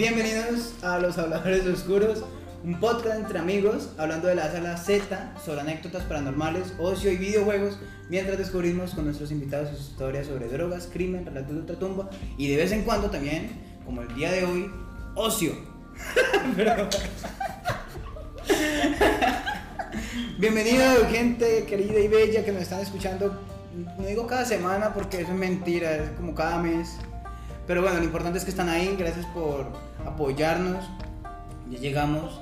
Bienvenidos a Los Habladores Oscuros, un podcast entre amigos hablando de la sala Z sobre anécdotas paranormales, ocio y videojuegos, mientras descubrimos con nuestros invitados sus historias sobre drogas, crimen, relatos de ultratumba y de vez en cuando también, como el día de hoy, ocio. Pero- Bienvenido gente querida y bella que nos están escuchando, no digo cada semana porque eso es mentira, es como cada mes. Pero bueno, lo importante es que están ahí, gracias por apoyarnos. Ya llegamos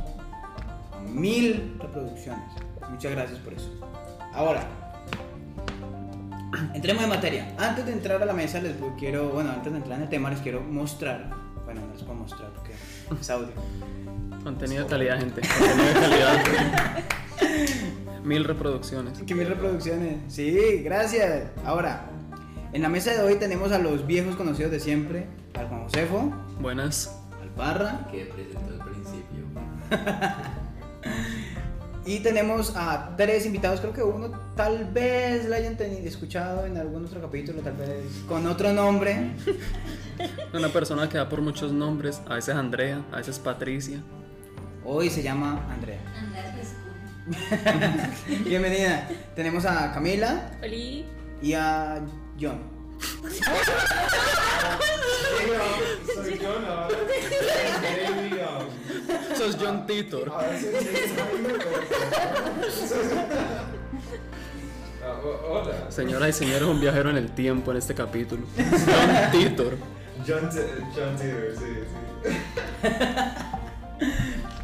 a mil reproducciones. Muchas gracias por eso. Ahora, entremos en materia. Antes de entrar a la mesa, les quiero, bueno, antes de entrar en el tema, les quiero mostrar. Bueno, no les puedo mostrar porque es audio. Contenido de calidad, gente. Contenido de calidad. Mil reproducciones. Que mil reproducciones. Sí, gracias. Ahora, en la mesa de hoy tenemos a los viejos conocidos de siempre: al Juan Josefo, Buenas. Que presentó al principio. y tenemos a tres invitados. Creo que uno tal vez la hayan tenido, escuchado en algún otro capítulo, tal vez con otro nombre. Una persona que da por muchos nombres. A veces Andrea, a veces Patricia. Hoy se llama Andrea. Bienvenida. Tenemos a Camila Oli. y a John. Soy Sos John Titor. soy Hola. Señoras y señores, un viajero en el tiempo en este capítulo. John Titor. John, John Titor, sí, sí.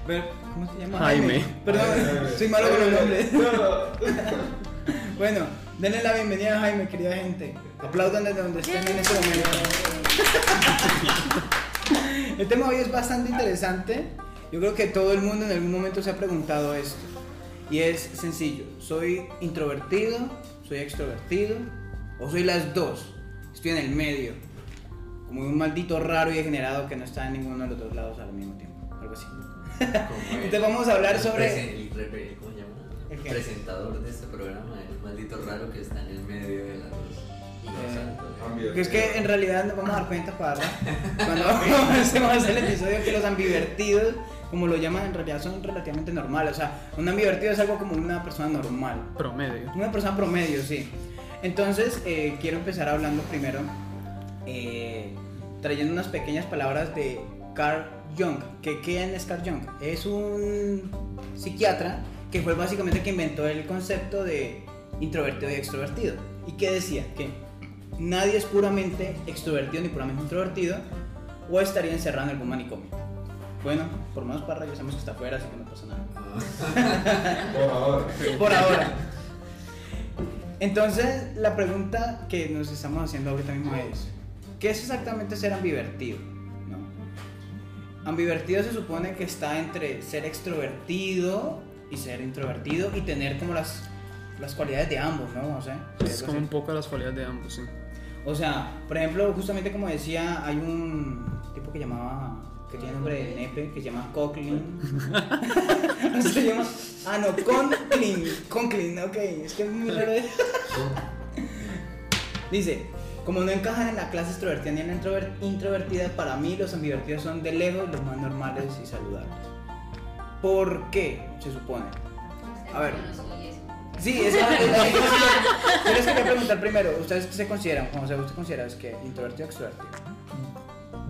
Pero, ¿Cómo se llama? Jaime. Perdón, Jaime. soy malo con los nombres. No. Bueno, denle la bienvenida a Jaime, querida gente. Aplaudan desde donde estén en este momento. El tema hoy es bastante interesante. Yo creo que todo el mundo en algún momento se ha preguntado esto. Y es sencillo. ¿Soy introvertido? ¿Soy extrovertido? ¿O soy las dos? Estoy en el medio. Como un maldito raro y degenerado que no está en ninguno de los dos lados al mismo tiempo. Algo así. Entonces vamos a hablar el sobre- el ¿Cómo se llama? ¿El presentador de este programa, el maldito raro que está en el medio de los Eh, altos. Porque es que en realidad nos vamos a dar cuenta, para cuando hacemos el episodio, que los ambivertidos, como lo llaman, en realidad son relativamente normales. O sea, un ambivertido es algo como una persona normal. Promedio. Una persona promedio, sí. Entonces, eh, quiero empezar hablando primero, eh, trayendo unas pequeñas palabras de Carl Jung. ¿Que, ¿Quién es Carl Jung? Es un psiquiatra que fue básicamente el que inventó el concepto de introvertido y extrovertido. ¿Y que decía? Que nadie es puramente extrovertido ni puramente introvertido o estaría encerrado en algún manicomio. Bueno, por Parra ya sabemos que está afuera, así que no pasa nada. Por favor. Por ahora. Entonces, la pregunta que nos estamos haciendo ahorita mismo es, ¿qué es exactamente ser ambivertido? ¿No? Ambivertido se supone que está entre ser extrovertido y ser introvertido y tener como las, las cualidades de ambos, ¿no? O sea, Es como un poco las cualidades de ambos, sí. O sea, por ejemplo, justamente como decía, hay un tipo que llamaba, que tiene nombre de nepe, que se llama Coughlin. No se llama, ah, no, Conklin, Conklin, ok, es que es muy raro. Dice, como no encajan en la clase extrovertida ni en la introver- introvertida, para mí los ambivertidos son de lejos los más normales y saludables. ¿Por qué? Se supone. A ver. Sí, es Yo les quería preguntar primero, ¿ustedes qué se consideran? Juan José, ¿usted considera es que introvertido o extrovertido?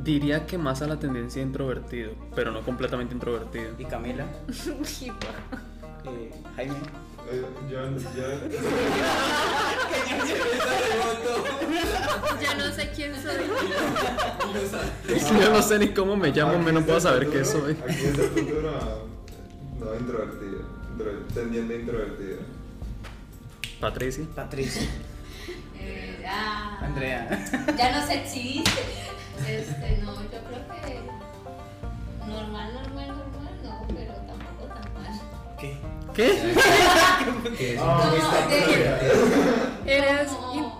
Diría que más a la tendencia introvertido, pero no completamente introvertido. Y Camila, eh, Jaime. Eh, John. Ya no sé quién soy. Yo no sé ni cómo me llamo, menos puedo saber qué soy. Aquí es el futuro no introvertido, intro- tendiente introvertido. Patricia. Patricia, Eh, ah, Andrea. Ya no sé exhibiste. Este, no, yo creo que normal, normal, normal, no, pero tampoco tan mal. ¿Qué? ¿Qué? Es Ah, No, de-. ¿Eres in-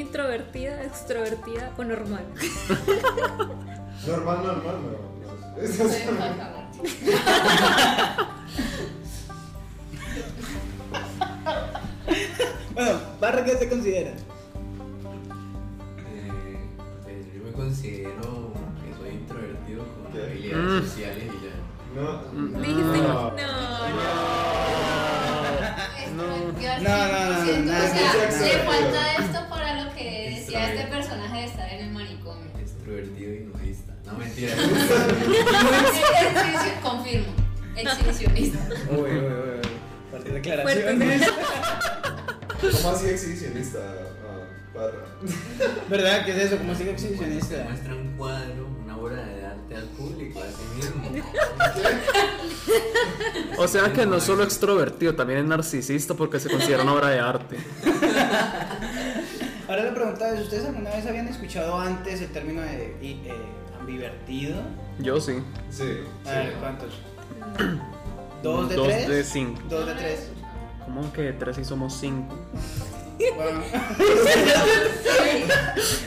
introvertida, extrovertida o normal? Normal, normal, no. Eso es-. Bueno, Barra, ¿qué se considera? Eh, pues yo me considero que soy introvertido con ¿Qué? habilidades habilidades sociales y ya. No. Dijiste, no. no, no. No, No, no, no, Siento, nada, o sea, le falta esto para lo que decía este personaje de estar en el manicomio. Extrovertido y nudista. No, mentira. Confirmo, exhibicionista. Uy, uy, uy, uy. Fuertes declaraciones. ¿Cómo así exhibicionista? Ah, barra. ¿Verdad? ¿Qué es eso? ¿Cómo sigue exhibicionista? Muestra un cuadro, una obra de arte al público, a sí mismo. O sea que no solo extrovertido, también es narcisista porque se considera una obra de arte. Ahora la pregunta es, ¿ustedes alguna vez habían escuchado antes el término de eh, ambivertido? Yo sí. Sí. A ver, sí. ¿cuántos? ¿Dos de Dos tres? de cinco. Dos de tres. ¿Cómo que de tres y somos cinco? Bueno.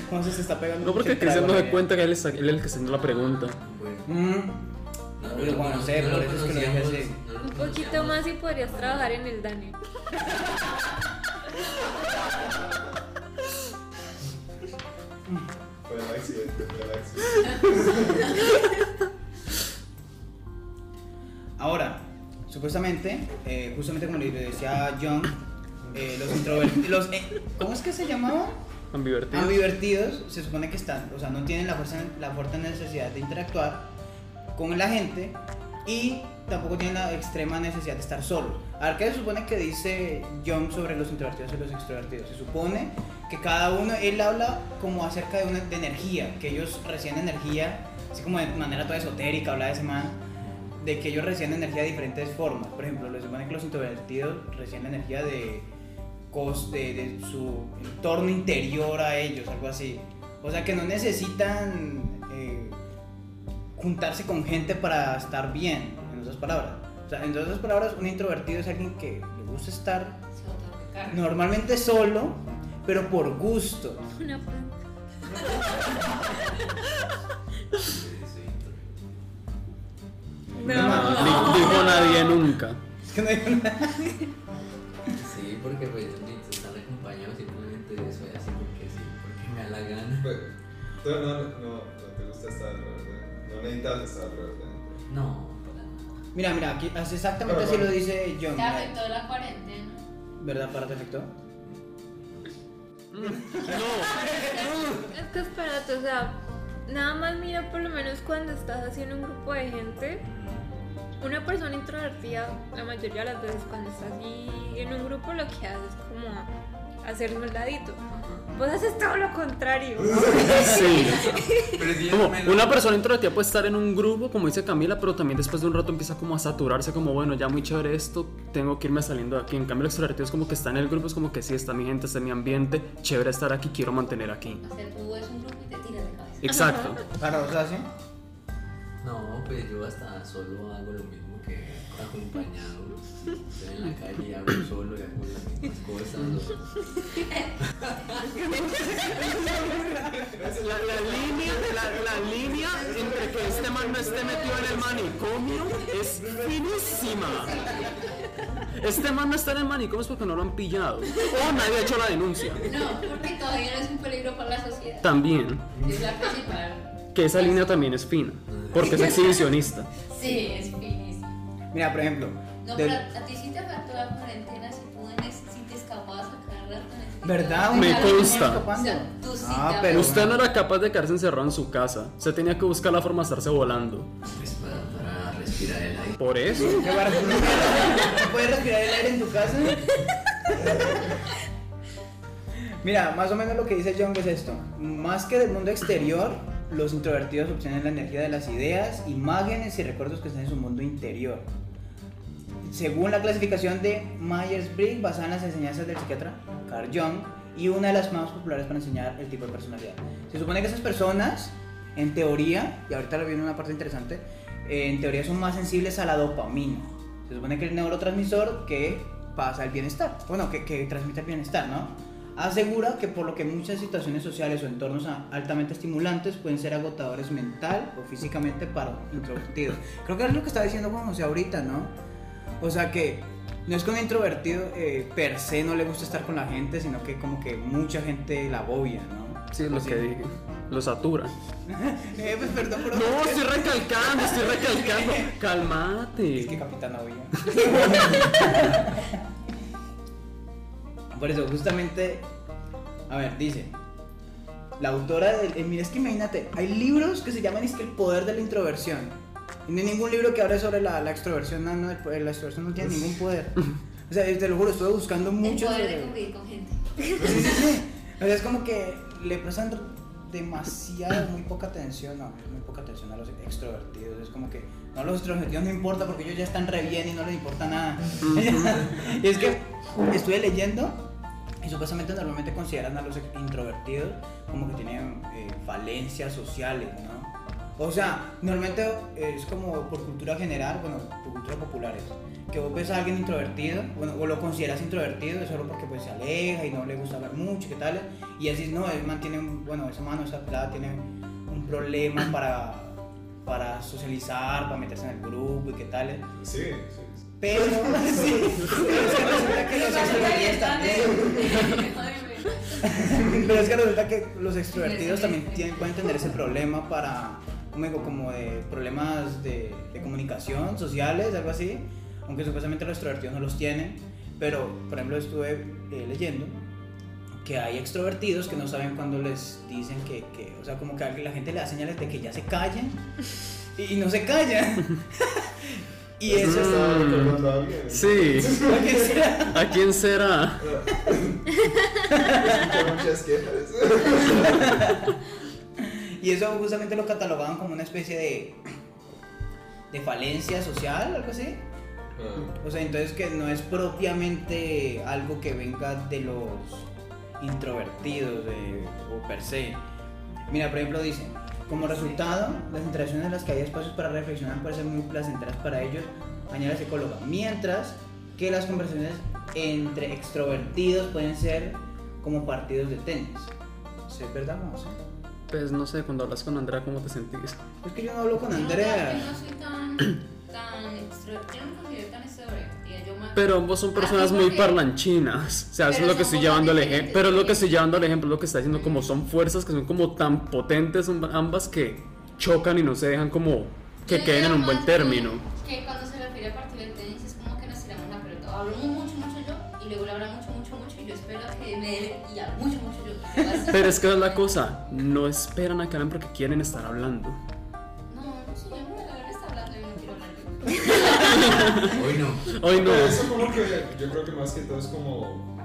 ¿Cómo se está pegando? No porque el Cristian no se eh. cuenta que él es, él es el que está haciendo la pregunta. Bueno. No, bueno, no, sé, no por eso es que lo dije así. no Un poquito más y podrías trabajar en el Dani. Fue un accidente, fue un accidente. supuestamente, eh, justamente como le decía John, eh, los introvertidos, ¿cómo es que se llamaban? Ambivertido. Ambivertidos se supone que están, o sea, no tienen la fuerza, la fuerte necesidad de interactuar con la gente y tampoco tienen la extrema necesidad de estar solos. A ver, ¿qué se supone que dice John sobre los introvertidos y los extrovertidos? Se supone que cada uno, él habla como acerca de una de energía, que ellos reciben energía, así como de manera toda esotérica, habla de ese man, de que ellos reciben energía de diferentes formas. Por ejemplo, supone que los introvertidos reciben energía de, de, de su entorno interior a ellos, algo así. O sea que no necesitan eh, juntarse con gente para estar bien, en otras palabras. O sea, en otras palabras, un introvertido es alguien que le gusta estar normalmente solo, pero por gusto. Una No. Di- Dijo nadie nunca. Es que no hay una- Sí, porque pues ni estar acompañado simplemente soy así porque sí, porque me da la gana. Pues, tú no, no, no te gusta estar, ¿verdad? No necesitas estar, ¿verdad? No, para nada. Mira, mira, aquí así exactamente así lo dice John. ¿Te afectó la cuarentena? ¿Verdad? ¿Para te afectó? Es que espérate, o sea, nada más mira por lo menos cuando estás haciendo un grupo de gente. Una persona introvertida, la mayoría de las veces cuando estás así en un grupo lo que haces es como hacer un ladito. Vos haces todo lo contrario. Sí. Como una persona introvertida puede estar en un grupo, como dice Camila, pero también después de un rato empieza como a saturarse, como bueno, ya muy chévere esto, tengo que irme saliendo de aquí. En cambio, el extrovertido es como que está en el grupo, es como que sí, está mi gente, está mi ambiente, chévere estar aquí, quiero mantener aquí. O sea, tú ves un grupo y te tiras de. Exacto. Claro, o sea, sí. No, pues yo hasta solo hago lo mismo que acompañado. Estoy en la calle y hablo solo y hago las mismas cosas. La, la línea, la, la línea entre que este man no esté metido en el manicomio es finísima. Este man no está en el manicomio es porque no lo han pillado. O nadie ha hecho la denuncia. No, porque todavía no es un peligro para la sociedad. También, Es la principal. que esa línea también es fina, porque es exhibicionista. Sí, es finísimo. Mira, por ejemplo. No, pero a ti sí te afectó la cuarentena si tú en ese- si te escapabas a cada rato. ¿Verdad? Me consta. escapando. O sea, tú sí Ah, pero- Usted no era capaz de quedarse encerrado en su casa. Se tenía que buscar la forma de estarse volando. Respirar el aire. Por eso. ¿Qué va a respirar? ¿No puedes respirar el aire en tu casa? Mira, más o menos lo que dice John es esto. Más que del mundo exterior, los introvertidos obtienen la energía de las ideas, imágenes y recuerdos que están en su mundo interior. Según la clasificación de Myers-Briggs, basada en las enseñanzas del psiquiatra Carl Jung, y una de las más populares para enseñar el tipo de personalidad. Se supone que esas personas, en teoría, y ahorita lo viene una parte interesante, eh, en teoría son más sensibles a la dopamina. Se supone que el neurotransmisor que pasa el bienestar, bueno, que, que transmite el bienestar, ¿no? Asegura que por lo que muchas situaciones sociales o entornos altamente estimulantes pueden ser agotadores mental o físicamente para un introvertido. Creo que es lo que estaba diciendo Juan José ahorita, ¿no? O sea que no es que un introvertido eh, per se no le gusta estar con la gente, sino que como que mucha gente la agobia, ¿no? Sí, es lo Así. que dije. Lo saturan. Eh, pues perdón. No, estoy recalcando, estoy recalcando. Es que Calmate. Capitán Obvio. Por eso, justamente. A ver, dice. La autora del. eh, mira, es que imagínate, hay libros que se llaman es que el poder de la introversión. Y no hay ningún libro que hable sobre la, la extroversión. No, no, el poder- la extroversión no tiene ningún poder. O sea, te lo juro, estuve buscando El mucho. poder de convivir con gente. Sí, sí, sí. O sea, es como que le prestan demasiada, muy poca atención, no, muy poca atención a los extrovertidos. Es como que no, los extrovertidos no importa porque ellos ya están re bien y no les importa nada. y es que estuve leyendo y supuestamente normalmente consideran a los introvertidos como que tienen eh, falencias sociales, ¿no? O sea, normalmente es como por cultura general, bueno, por cultura popular es, que vos ves a alguien introvertido, bueno, o lo consideras introvertido, es solo porque pues se aleja y no le gusta hablar mucho, ¿qué tal? Y así, no, él mantiene, bueno, esa mano, esa pelada tiene un problema para, para socializar, para meterse en el grupo y qué tal. Sí, sí. Pero, sí, pero es que resulta que los extrovertidos también... Pero es que resulta que los extrovertidos también tienen, pueden tener ese problema para, como de problemas de, de comunicación, sociales, algo así, aunque supuestamente los extrovertidos no los tienen, pero por ejemplo estuve eh, leyendo que hay extrovertidos que no saben cuando les dicen que, que, o sea, como que la gente le da señales de que ya se callen y, y no se callan. y Esto eso alguien. Sí. ¿A quién será? ¿A quién será? Y eso justamente lo catalogaban como una especie de, de falencia social, algo así. Ah, O sea, entonces que no es propiamente algo que venga de los introvertidos de- o per se. Mira, por ejemplo, dice, como resultado, las interacciones en las que hay espacios para reflexionar pueden ser muy placenteras para ellos, añade la psicóloga. Mientras que las conversaciones entre extrovertidos pueden ser como partidos de tenis. ¿Sí ¿Es verdad o no? Sí. Pues no sé, cuando hablas con Andrea, ¿cómo te sentís? Es que yo no hablo con no, Andrea. Yo no soy tan, tan extrovertida, yo no me considero tan extrovertida. Yo más. Pero ambos son personas Ah, muy parlanchinas. O sea, eso es lo que estoy llevando al ejemplo. Pero es lo que estoy llevando al ejemplo, es lo que está diciendo, como son fuerzas que son como tan potentes ambas que chocan y no se dejan como que Yo queden en un buen término. Que, que cuando se refiere a partir del tenis es como que nos tiramos la pelota. Hablo mucho, mucho yo y luego le habla mucho, mucho, mucho y yo espero que me dé y hablo mucho, mucho. Pero es que es la cosa, no esperan a que hablen porque quieren estar hablando. No, no sé, yo no me la está hablando y no quiero hablar. Hoy no. Hoy no. Pero eso como que yo creo que más que todo es como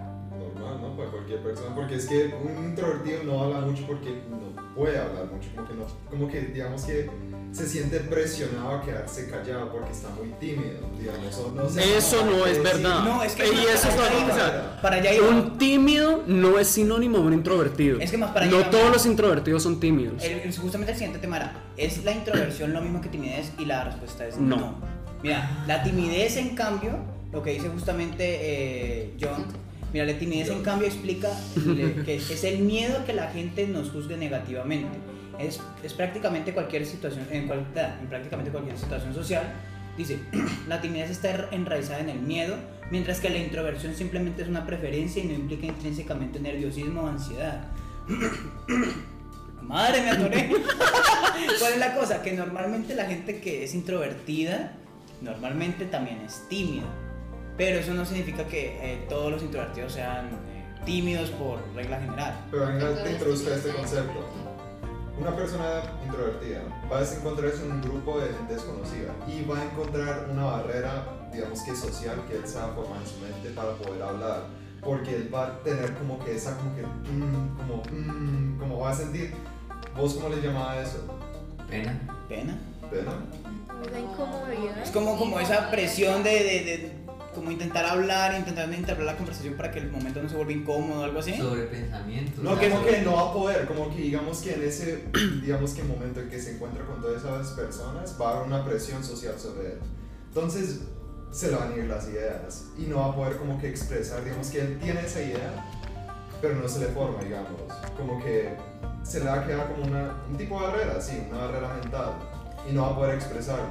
¿no? Para cualquier persona, porque es que un introvertido no habla mucho porque no puede hablar mucho, como que no, como que digamos que se siente presionado a quedarse callado porque está muy tímido, digamos. o no sé Eso no es decir. verdad. No, es que Y eso es lo- para allá. Un tímido no es sinónimo de un introvertido. Es que más para no allá- todos los introvertidos son tímidos. El- el- justamente el siguiente tema era, ¿es la introversión lo mismo que timidez? Y la respuesta es no. No. Mira, la timidez en cambio, lo que dice justamente eh, John, mira, la timidez en cambio explica que es el miedo a que la gente nos juzgue negativamente. Es, es prácticamente cualquier situación, en, cual- en prácticamente cualquier situación social. Dice, la timidez está enraizada en el miedo, mientras que la introversión simplemente es una preferencia y no implica intrínsecamente nerviosismo o ansiedad. Madre, me atoré. ¿Cuál es la cosa? Que normalmente la gente que es introvertida, normalmente también es tímida. Pero eso no significa que eh, todos los introvertidos sean eh, tímidos por regla general. Pero venga, te Entonces, introduzca este concepto. Una persona introvertida va a encontrarse en un grupo de gente desconocida y va a encontrar una barrera, digamos que social, que él se va a formar en su mente para poder hablar. Porque él va a tener como que esa, como que, mm, como, mm, como va a sentir. ¿Vos cómo le llamaba eso? Pena. Pena. ¿Pena? Es como, como esa presión de, de- de como intentar hablar, intentar entablar la conversación para que el momento no se vuelva incómodo o algo así. Sobre pensamientos. No, que como que no va a poder, como que digamos que en ese, digamos que momento en que se encuentra con todas esas personas, va a haber una presión social sobre él. Entonces, se le van a ir las ideas y no va a poder como que expresar, digamos que él tiene esa idea, pero no se le forma, digamos, como que se le va a quedar como una, un tipo de barrera, sí, una barrera mental, y no va a poder expresarla.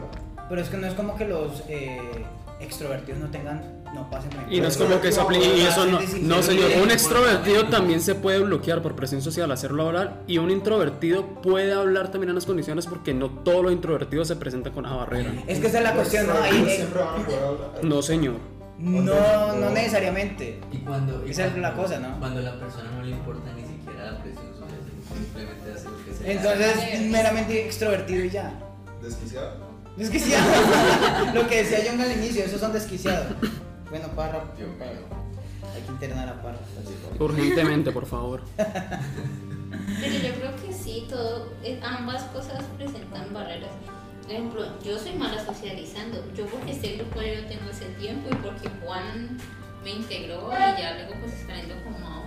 Pero es que no es como que los eh, extrovertidos no tengan no pasen Y no es como que eso aplique. Y eso no, no, señor. Un extrovertido también se puede bloquear por presión social, hacerlo hablar. Y un introvertido puede hablar también en las condiciones porque no todos los introvertidos se presentan con esa barrera. Es que esa es la cuestión, ¿no? Ahí, eh, a hablar. No, señor. no, no necesariamente. Y cuando, y Esa es la cosa, ¿no? Cuando la persona no le importa ni siquiera la presión social, simplemente hace lo que se le Entonces, meramente extrovertido y ya. Desquiciado. Desquiciado. Lo que decía John al inicio, esos son desquiciados. Bueno, Parra, Yo creo. hay que internar a Parra. Urgentemente, por favor. Pero yo creo que sí, todo, eh, ambas cosas presentan barreras. Por ejemplo, yo soy mala socializando. Yo porque este grupo ya lo tengo hace tiempo y porque Juan me integró y ya luego pues estando como Mao,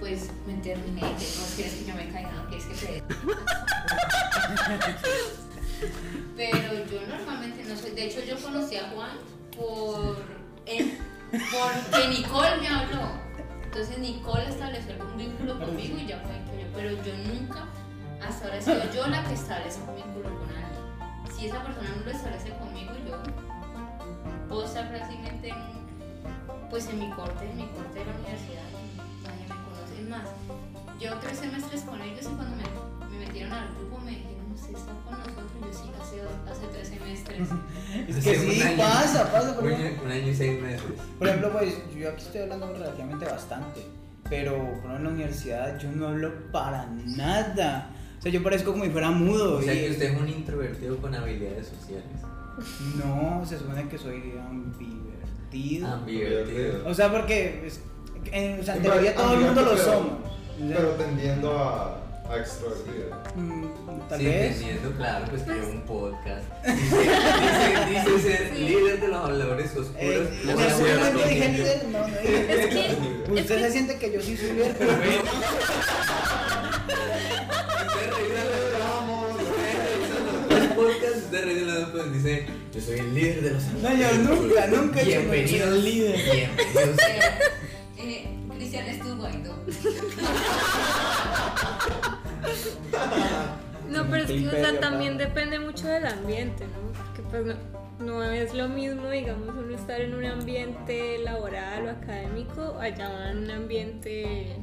pues me terminé de no quieres que yo me caiga, no quieres que te... Pero yo normalmente no soy, de hecho yo conocí a Juan por, en- porque Nicole me habló. Entonces Nicole estableció un vínculo conmigo y ya fue que yo, pero yo nunca, hasta ahora he sido yo la que establece un vínculo con alguien. Si esa persona no lo establece conmigo, yo puedo estar fácilmente en, pues en mi corte, en mi corte de la universidad, nadie me conoce. Más, yo tres semestres con ellos y cuando me, me metieron al grupo me dijeron, ¿usted está con nosotros? Y yo sí, hace, hace tres semestres. Es que sí, año. pasa, pasa. Por Un ejemplo, año, un año y seis meses. por ejemplo, pues yo aquí estoy hablando relativamente bastante. Pero por ejemplo, en la universidad yo no hablo para nada. O sea, yo parezco como si fuera mudo. O sea y- que usted es un introvertido con habilidades sociales. No, se supone que soy ambivertido. Ambivertido. O sea, porque en, o sea, en Pero teoría todo el mundo lo somos. Pero tendiendo a, a extrovertido. mm, tal sí, vez. entendiendo, claro, pues creó un podcast. Dice, dice, dice ser líder de los habladores oscuros. Eh, de ¿en la algún buena momento dije familia. líder? No, no dije. Usted se siente que yo sí soy líder, pero Usted revisa los- usted revisa los podcasts, usted revisa los podcasts, dice, yo soy el líder de los No, yo nunca, nunca mención al líder. bienvenidos. Eh, Cristian estuvo ahí, ¿no? No, pero es que o sea, también depende mucho del ambiente, ¿no? Porque pues no, no es lo mismo, digamos, uno estar en un ambiente laboral o académico, allá en un ambiente,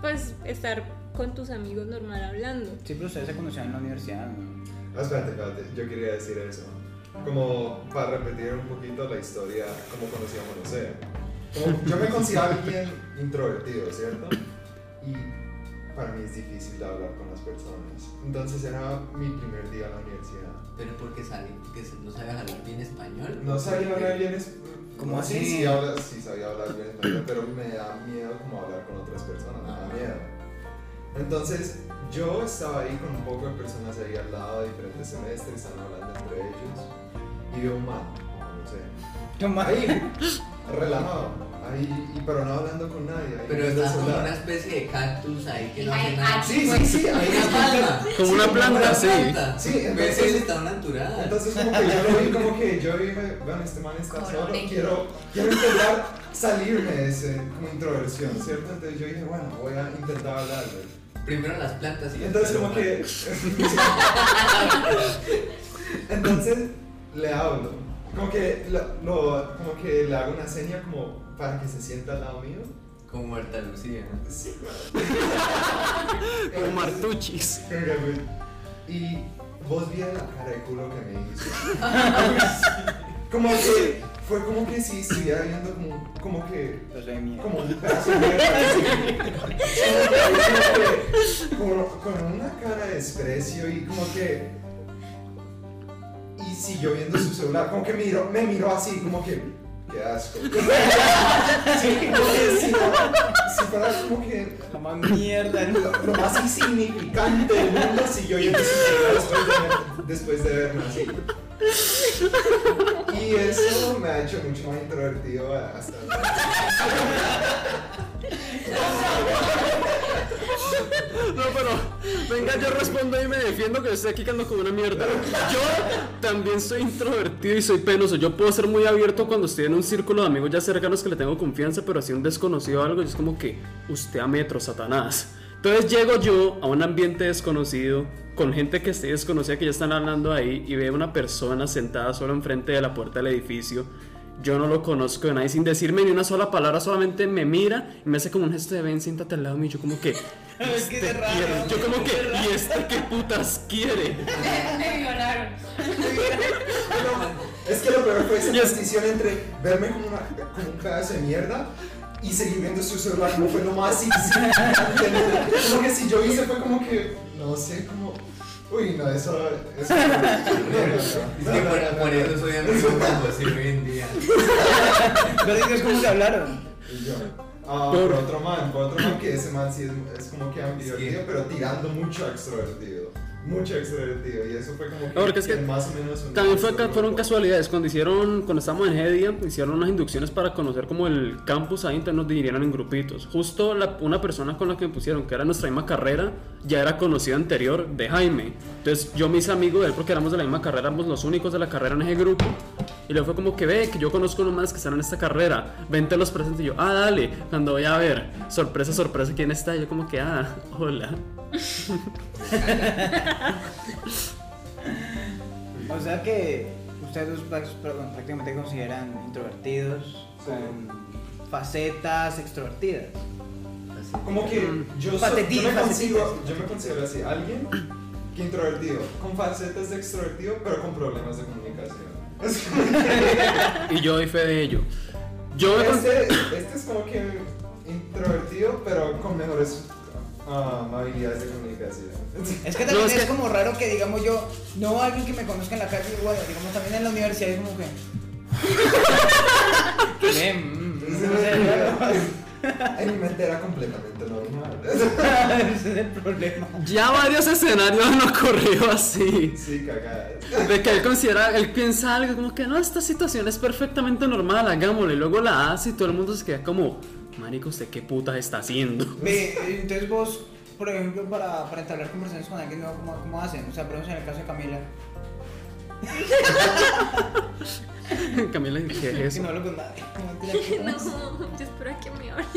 pues estar con tus amigos normal hablando. Sí, pero ustedes se conocían en la universidad, ¿no? Ah, espérate, espérate, yo quería decir eso. Como para repetir un poquito la historia, como conocíamos a José. Como yo me considero alguien introvertido, ¿cierto? Y para mí es difícil hablar con personas. Entonces era mi primer día en la universidad. Pero porque sabe, porque no sabe hablar bien español. No sabía hablar bien es... ¿Cómo sí, así? sí, habla- sí sabía hablar bien español, pero me da miedo como hablar con otras personas, me da miedo. Entonces yo estaba ahí con un poco de personas ahí al lado de diferentes semestres, estaban hablando entre ellos, y veo un man, no sé, ahí, relajado, ahí, y- pero no hablando con nadie. ahí Pero está como una especie de cactus ahí que no Ay, hace nada. Sí, sí, sí, ahí Una palma. Como una planta, sí. Sí, entonces- estado natural. Entonces como que yo lo vi como que yo dije, bueno, este man está solo, quiero, quiero intentar salirme de ese como introversión, ¿cierto? Entonces yo dije, bueno, voy a intentar hablarle. Primero las plantas y Entonces como que... Entonces le hablo, como que, lo, lo- como que le hago una seña como para que se sienta al lado mío. Como Marta Lucía. Sí, claro. Como Martuchis. Y vos vieron la cara de culo que me hizo. como que fue como que si estuviera viendo como, como que como un pedazo de mierda. Como, como- con una cara de desprecio y como que y siguió viendo su celular, como que miró, me miró así, como que qué asco. sí, que si, si fuera como que Como mierda, ¿no? lo, lo más insignificante del mundo yendo su celular después de, después de verme así. Y eso me ha hecho mucho más introvertido hasta Venga, yo respondo y me defiendo que estoy aquí como una mierda. Yo también soy introvertido y soy penoso. Yo puedo ser muy abierto cuando estoy en un círculo de amigos ya cercanos que le tengo confianza, pero así un desconocido o algo, y es como que usted a metro, Satanás. Entonces llego yo a un ambiente desconocido, con gente que esté desconocida que ya están hablando ahí, y veo una persona sentada solo enfrente de la puerta del edificio. Yo no lo conozco de nadie sin decirme ni una sola palabra, solamente me mira y me hace como un gesto de ven, siéntate al lado mío. Yo como que. Es que "Este es raro, quiere". Yo como que. ¿y este qué putas quiere? Me violaron. Es que lo peor fue esa transición entre verme como, una, como un pedazo de mierda y seguir viendo su celular como fue lo más. Como que si yo hice fue como que, no sé, como... Uy, no, eso... eso no, no, no, Es que por, eso soy amigo como así hoy en día. Pero dices, ¿cómo se hablaron? Y yo, ah, por otro man, por otro man que ese man sí es, es como que divertido, Sí. pero tirando mucho extrovertido. Mucho extrovertido. Y eso fue como que, Porque es que más o menos También fue, fueron casualidades. Cuando hicieron, cuando estábamos en Hedia, hicieron unas inducciones para conocer como el campus ahí, entonces nos dividieron en grupitos. Justo la- una persona con la que me pusieron, que era nuestra misma carrera, ya era conocido anterior de Jaime. Entonces yo me hice amigo de él porque éramos de la misma carrera, éramos los únicos de la carrera en ese grupo. Y luego fue como que ve, que yo conozco unos más que están en esta carrera, vente los presentes. Y yo, ah, dale, cuando voy a ver, sorpresa, sorpresa, ¿quién está? Y yo como que, ah, hola. O sea que ustedes perdón, prácticamente consideran introvertidos con facetas extrovertidas. Como que yo, soy- Patetín, yo, me consigo, yo me considero así, alguien que introvertido, con facetas de extrovertido, pero con problemas de comunicación. Y yo doy fe de ello. Yo este, este es como que introvertido, pero con mejores ah, habilidades de comunicación. Es que también No, es es, que- como raro que, digamos, yo, no alguien que me conozca en la calle, bueno, digamos, también en la universidad es como que. En mi mente era completamente normal. Ese es el problema. Ya varios escenarios han ocurrido así. Sí, cagada. De que él considera, él piensa algo como que no, esta situación es perfectamente normal, hagámoslo. Y luego la hace y todo el mundo se queda como, marico, ¿usted qué putas está haciendo? Ve, entonces vos, por ejemplo, para, para entablar conversaciones con alguien ¿cómo, ¿cómo hacen? O sea, por ejemplo, en el caso de Camila, Camila, ¿qué es que no hablo con nadie. No, yo espero que me hable.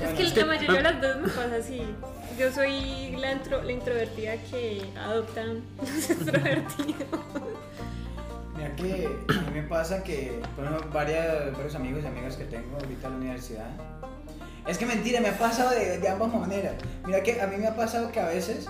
es Bueno, que la mayoría de las veces me pasa así. Yo soy la, intro- la introvertida que adoptan los extrovertidos. Mira que a mí me pasa que, varias, varios amigos y amigas que tengo ahorita en la universidad. Es que mentira, me ha pasado de, de ambas maneras. Mira que a mí me ha pasado que a veces,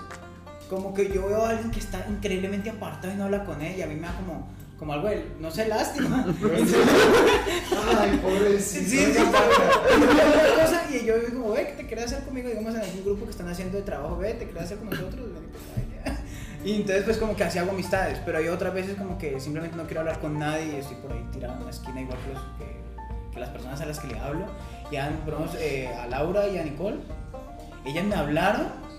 como que yo veo a alguien que está increíblemente apartado y no habla con ella, a mí me da como, como algo de, no sé, lástima. Ay, pobrecito. Sí, sí, cosa, y yo digo como, ve, ¿qué te quieres hacer conmigo? Digamos, en algún grupo que están haciendo de trabajo, ve, ¿te quieres hacer con nosotros? Pues. Y entonces pues como que así hago amistades, pero hay otras veces como que simplemente no quiero hablar con nadie y estoy por ahí tirado en una esquina igual que, los, que, que las personas a las que le hablo. Y a, eh, a Laura y a Nicole, ellas me hablaron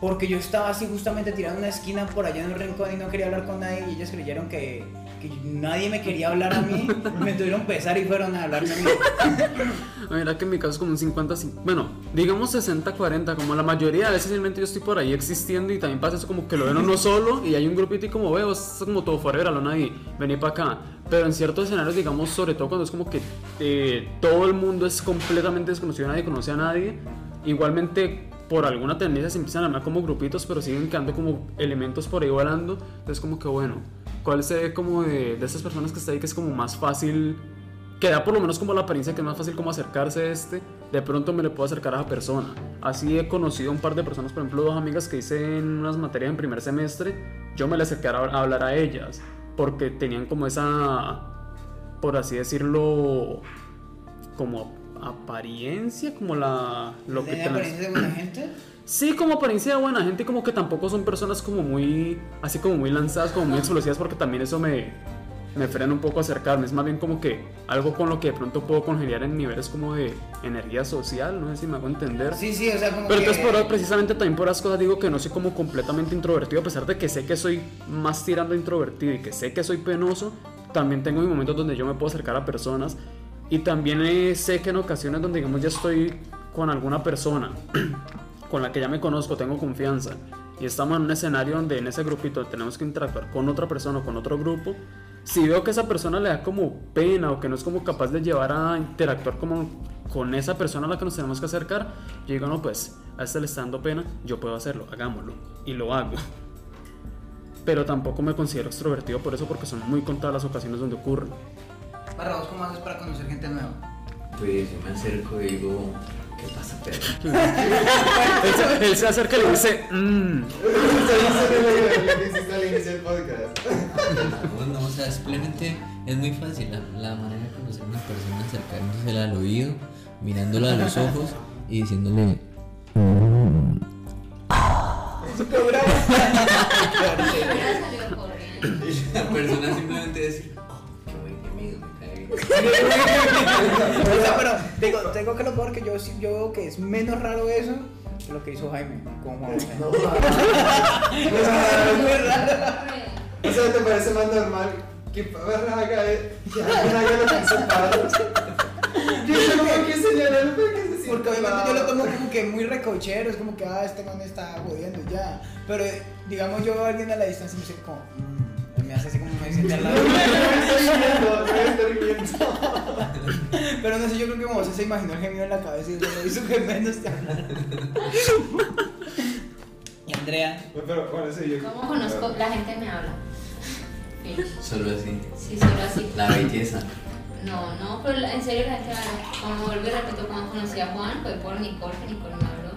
porque yo estaba así justamente tirado en una esquina por allá en un rincón y no quería hablar con nadie y ellas creyeron que, que nadie me quería hablar a mí, me tuvieron pesar y fueron a hablarme a mí. Mira que en mi caso es como un 50, bueno, digamos 60-40, como la mayoría de veces simplemente yo estoy por ahí existiendo y también pasa eso como que lo ven uno solo y hay un grupito y como veo, es como todo forever, a nadie, vení para acá. Pero en ciertos escenarios, digamos, sobre todo cuando es como que eh, todo el mundo es completamente desconocido, nadie conoce a nadie, igualmente por alguna tendencia se empiezan a armar como grupitos, pero siguen quedando como elementos por ahí volando. Entonces como que bueno, ¿cuál se ve como de, de estas personas que está ahí que es como más fácil que da por lo menos como la apariencia que es más fácil como acercarse a este, de pronto me le puedo acercar a esa persona. Así he conocido a un par de personas, por ejemplo, dos amigas que hice en unas materias en primer semestre, yo me le acerqué a, hablar a ellas, porque tenían como esa, por así decirlo, como apariencia, como la... Lo que ¿Tenía te- apariencia de buena gente? Sí, como apariencia de buena gente, como que tampoco son personas como muy, así como muy lanzadas, como muy explosivas, porque también eso me, me frena un poco acercarme. Es más bien como que algo con lo que de pronto puedo congeniar en niveles como de energía social, no sé si me hago entender. Sí, sí, o sea, como Pero que... entonces por, precisamente también por las cosas digo que no soy como completamente introvertido, a pesar de que sé que soy más tirando introvertido y que sé que soy penoso, también tengo mis momentos donde yo me puedo acercar a personas y también eh, sé que en ocasiones donde digamos ya estoy con alguna persona con la que ya me conozco, tengo confianza y estamos en un escenario donde en ese grupito tenemos que interactuar con otra persona o con otro grupo, si veo que esa persona le da como pena o que no es como capaz de llevar a interactuar como con esa persona a la que nos tenemos que acercar, yo digo, no, pues a este le está dando pena, yo puedo hacerlo, hagámoslo y lo hago. pero tampoco me considero extrovertido por eso, porque son muy contadas las ocasiones donde ocurre. Barra, ¿vos cómo haces para conocer gente nueva? Pues yo me acerco y digo, ¿qué pasa, perro? Él se, él se acerca y le dice, mmm. Lo que hiciste al inicio del podcast. No, no, o sea, simplemente es muy fácil la, la manera de conocer a una persona, acercándosela al oído, mirándola a los ojos y diciéndole, Hubiera o sea, pero digo, tengo que lo peor que yo, sí- yo veo que es menos raro eso que lo que hizo Jaime con Juan. No, es muy raro. O sea, ¿te parece más normal que Barra haga que alguien haga lo que hizo Pablo? Yo tengo que señalar para que se sienta Porque obviamente yo lo tomo como que muy recochero, es como que, ah, este man está jodiendo y ya. Pero digamos, yo veo a alguien a la distancia y me dice como, me hace así como me siente al lado. Estoy viendo, estoy viendo. Pero no sé, yo creo que como se imaginó el gemido en la cabeza y lo hizo que menos te hablara. Y Andrea, Pero bueno, yo. ¿Cómo conozco? La gente me habla. Sí, Solo así, sí, solo así. la belleza. No, no, pero en serio la gente me habla. Como vuelvo y repito, cuando conocí a Juan fue por Nicole, que Nicole me habló.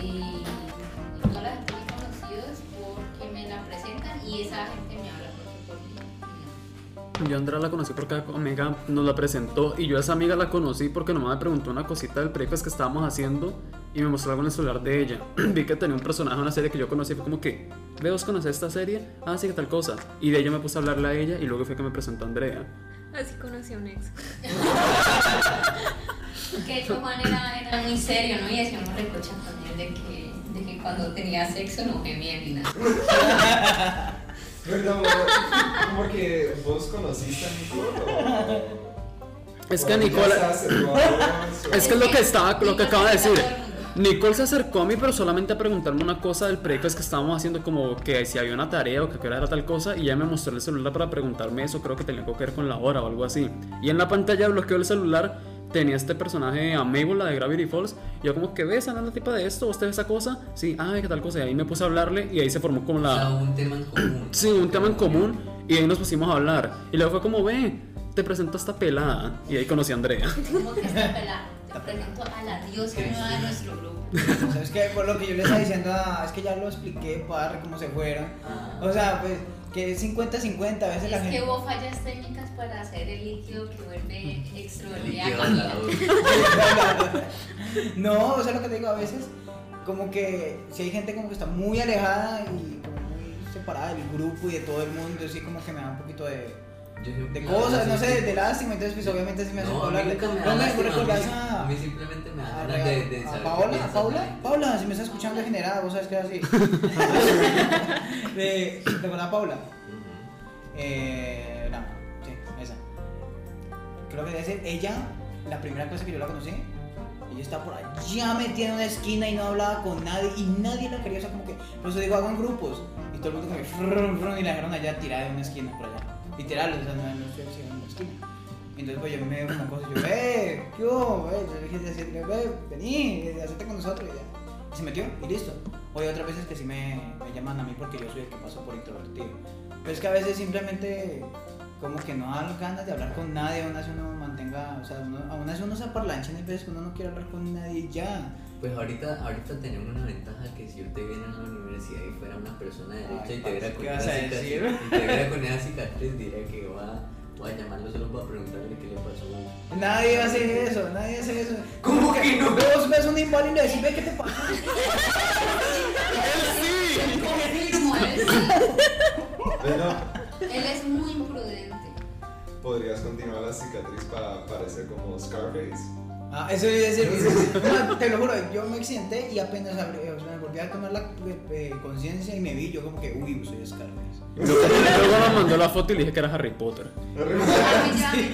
Y y esa gente me habla porque por no. Yo a Andrea la conocí porque la amiga nos la presentó y yo a esa amiga la conocí porque nomás me preguntó una cosita del breakfast que estábamos haciendo y me mostró algo en el celular de ella. Vi que tenía un personaje en una serie que yo conocí y fue como que, ¿veo conocer esta serie? Ah, sí, que tal cosa. Y de ella me puse a hablarle a ella y luego fue que me presentó a Andrea. Así conocí a un ex. Que de hecho Juan era, era muy serio, ¿no? Y hacíamos recocha él de que, de que cuando tenía sexo no gemía ni nada. Perdón, como que vos conociste a Nicole o. Es que Nicole... Es que es lo que estaba, lo que acaba de decir. Nicole se acercó a mí, pero solamente a preguntarme una cosa del breakfast que estábamos haciendo, como que si había una tarea o que a qué hora era tal cosa, y ella me mostró el celular para preguntarme eso, creo que tenía que ver con la hora o algo así. Y en la pantalla bloqueó el celular, tenía este personaje a Mabel, la de Gravity Falls, y yo como que ves, Ana, la tipa de esto, ¿usted ve esa cosa? Sí, ay, qué tal cosa, y ahí me puse a hablarle, y ahí se formó como O sea, la... un tema en común. Sí, un tema en común, y ahí nos pusimos a hablar. Y luego fue como, ve, te presento a esta pelada, y ahí conocí a Andrea. Como que está pelada. Te presento a la diosa nueva de nuestro grupo. o sea, es que por lo que yo le estaba diciendo, ah, es que ya lo expliqué, padre, cómo se fueron. Ah. O sea, pues que es 50-50, a veces la Es que gente. hubo fallas técnicas para hacer el líquido que vuelve hablador. No, o sea, lo que te digo, a veces, como que si hay gente como que está muy alejada y como muy separada del grupo y de todo el mundo, así como que me da un poquito de, de cosas, no sé, de lástima, entonces pues obviamente sí me hace No, hablarle. nunca me da No me lástima, recordás a mí- a, A mí simplemente me da ganas de, saber Paola, piensa a Paula, también. Paula, si me estás escuchando degenerada, vos sabes que es así. de, ¿Te acuerdas a Paula? Ujú. Eh, no, sí, esa. Creo que debe ser ella, la primera cosa que yo la conocí. Ella estaba por allá metida en una esquina y no hablaba con nadie y nadie la quería, o sea, como que, por eso digo, hagan grupos. Y todo el mundo como que, y la dejaron allá tirada en una esquina por allá. Literal, o sea, no, no estoy en una. Y entonces pues yo me dio como cosas, yo, eh, ¿qué? Eh, yo le dije así, ve, vení, eh, hacete con nosotros y ya. Y se metió y listo. O hay otras veces que sí me, me llaman a mí porque yo soy el que pasó por introvertido. Pero es que a veces simplemente como que no dan ganas de hablar con nadie, aún así uno mantenga, o sea, uno, aún así uno se aparlancha, hay veces que uno no quiere hablar con nadie y ya. Pues ahorita, ahorita tenemos una ventaja que si yo te viera en la universidad y fuera una persona derecha Ay, y te viera con ¿qué esa vas a cicatriz, y te viera con esa cicatriz, diría que va, voy a llamarlo solo para preguntarle qué le pasó. Nadie hace eso, nadie hace eso. ¿Cómo que no? Vos ves un inválido y decís, ve qué te pasa. Confirmo, él sí. Bueno, Él es muy imprudente. podrías continuar la cicatriz para parecer como Scarface. Ah, eso iba a decir. No, te lo juro, yo me accidenté y apenas abrí, o sea, me volví a tomar la eh, eh, conciencia y me vi, yo como que, uy, soy Scarface. Luego, luego me mandó la foto y le dije que era Harry Potter. Sí.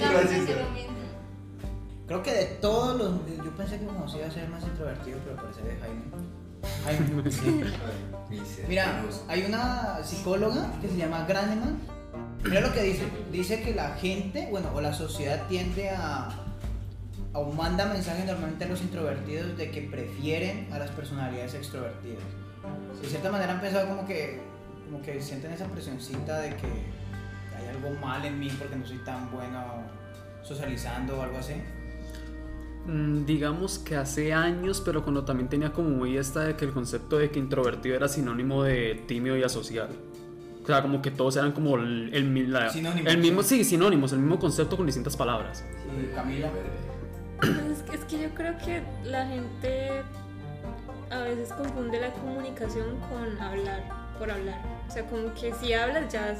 Creo que de todos los. Yo pensé que como si iba a ser más introvertido, pero parece de Jaime. Jaime, sí. Mira, hay una psicóloga que se llama Graneman. Mira lo que dice. Dice que la gente, bueno, o la sociedad tiende a. o manda mensajes normalmente a los introvertidos de que prefieren a las personalidades extrovertidas. De cierta manera han pensado como que como que sienten esa presioncita de que hay algo mal en mí porque no soy tan bueno socializando o algo así. Mm, Digamos que hace años, pero cuando también tenía como muy esta de que el concepto de que introvertido era sinónimo de tímido y asocial. O sea, como que todos eran como el, el, la- Sinónimos. el mismo, sí, sinónimos, el mismo concepto con distintas palabras. Y Camila. Es que, es que yo creo que la gente a veces confunde la comunicación con hablar, por hablar. O sea, como que si hablas ya es,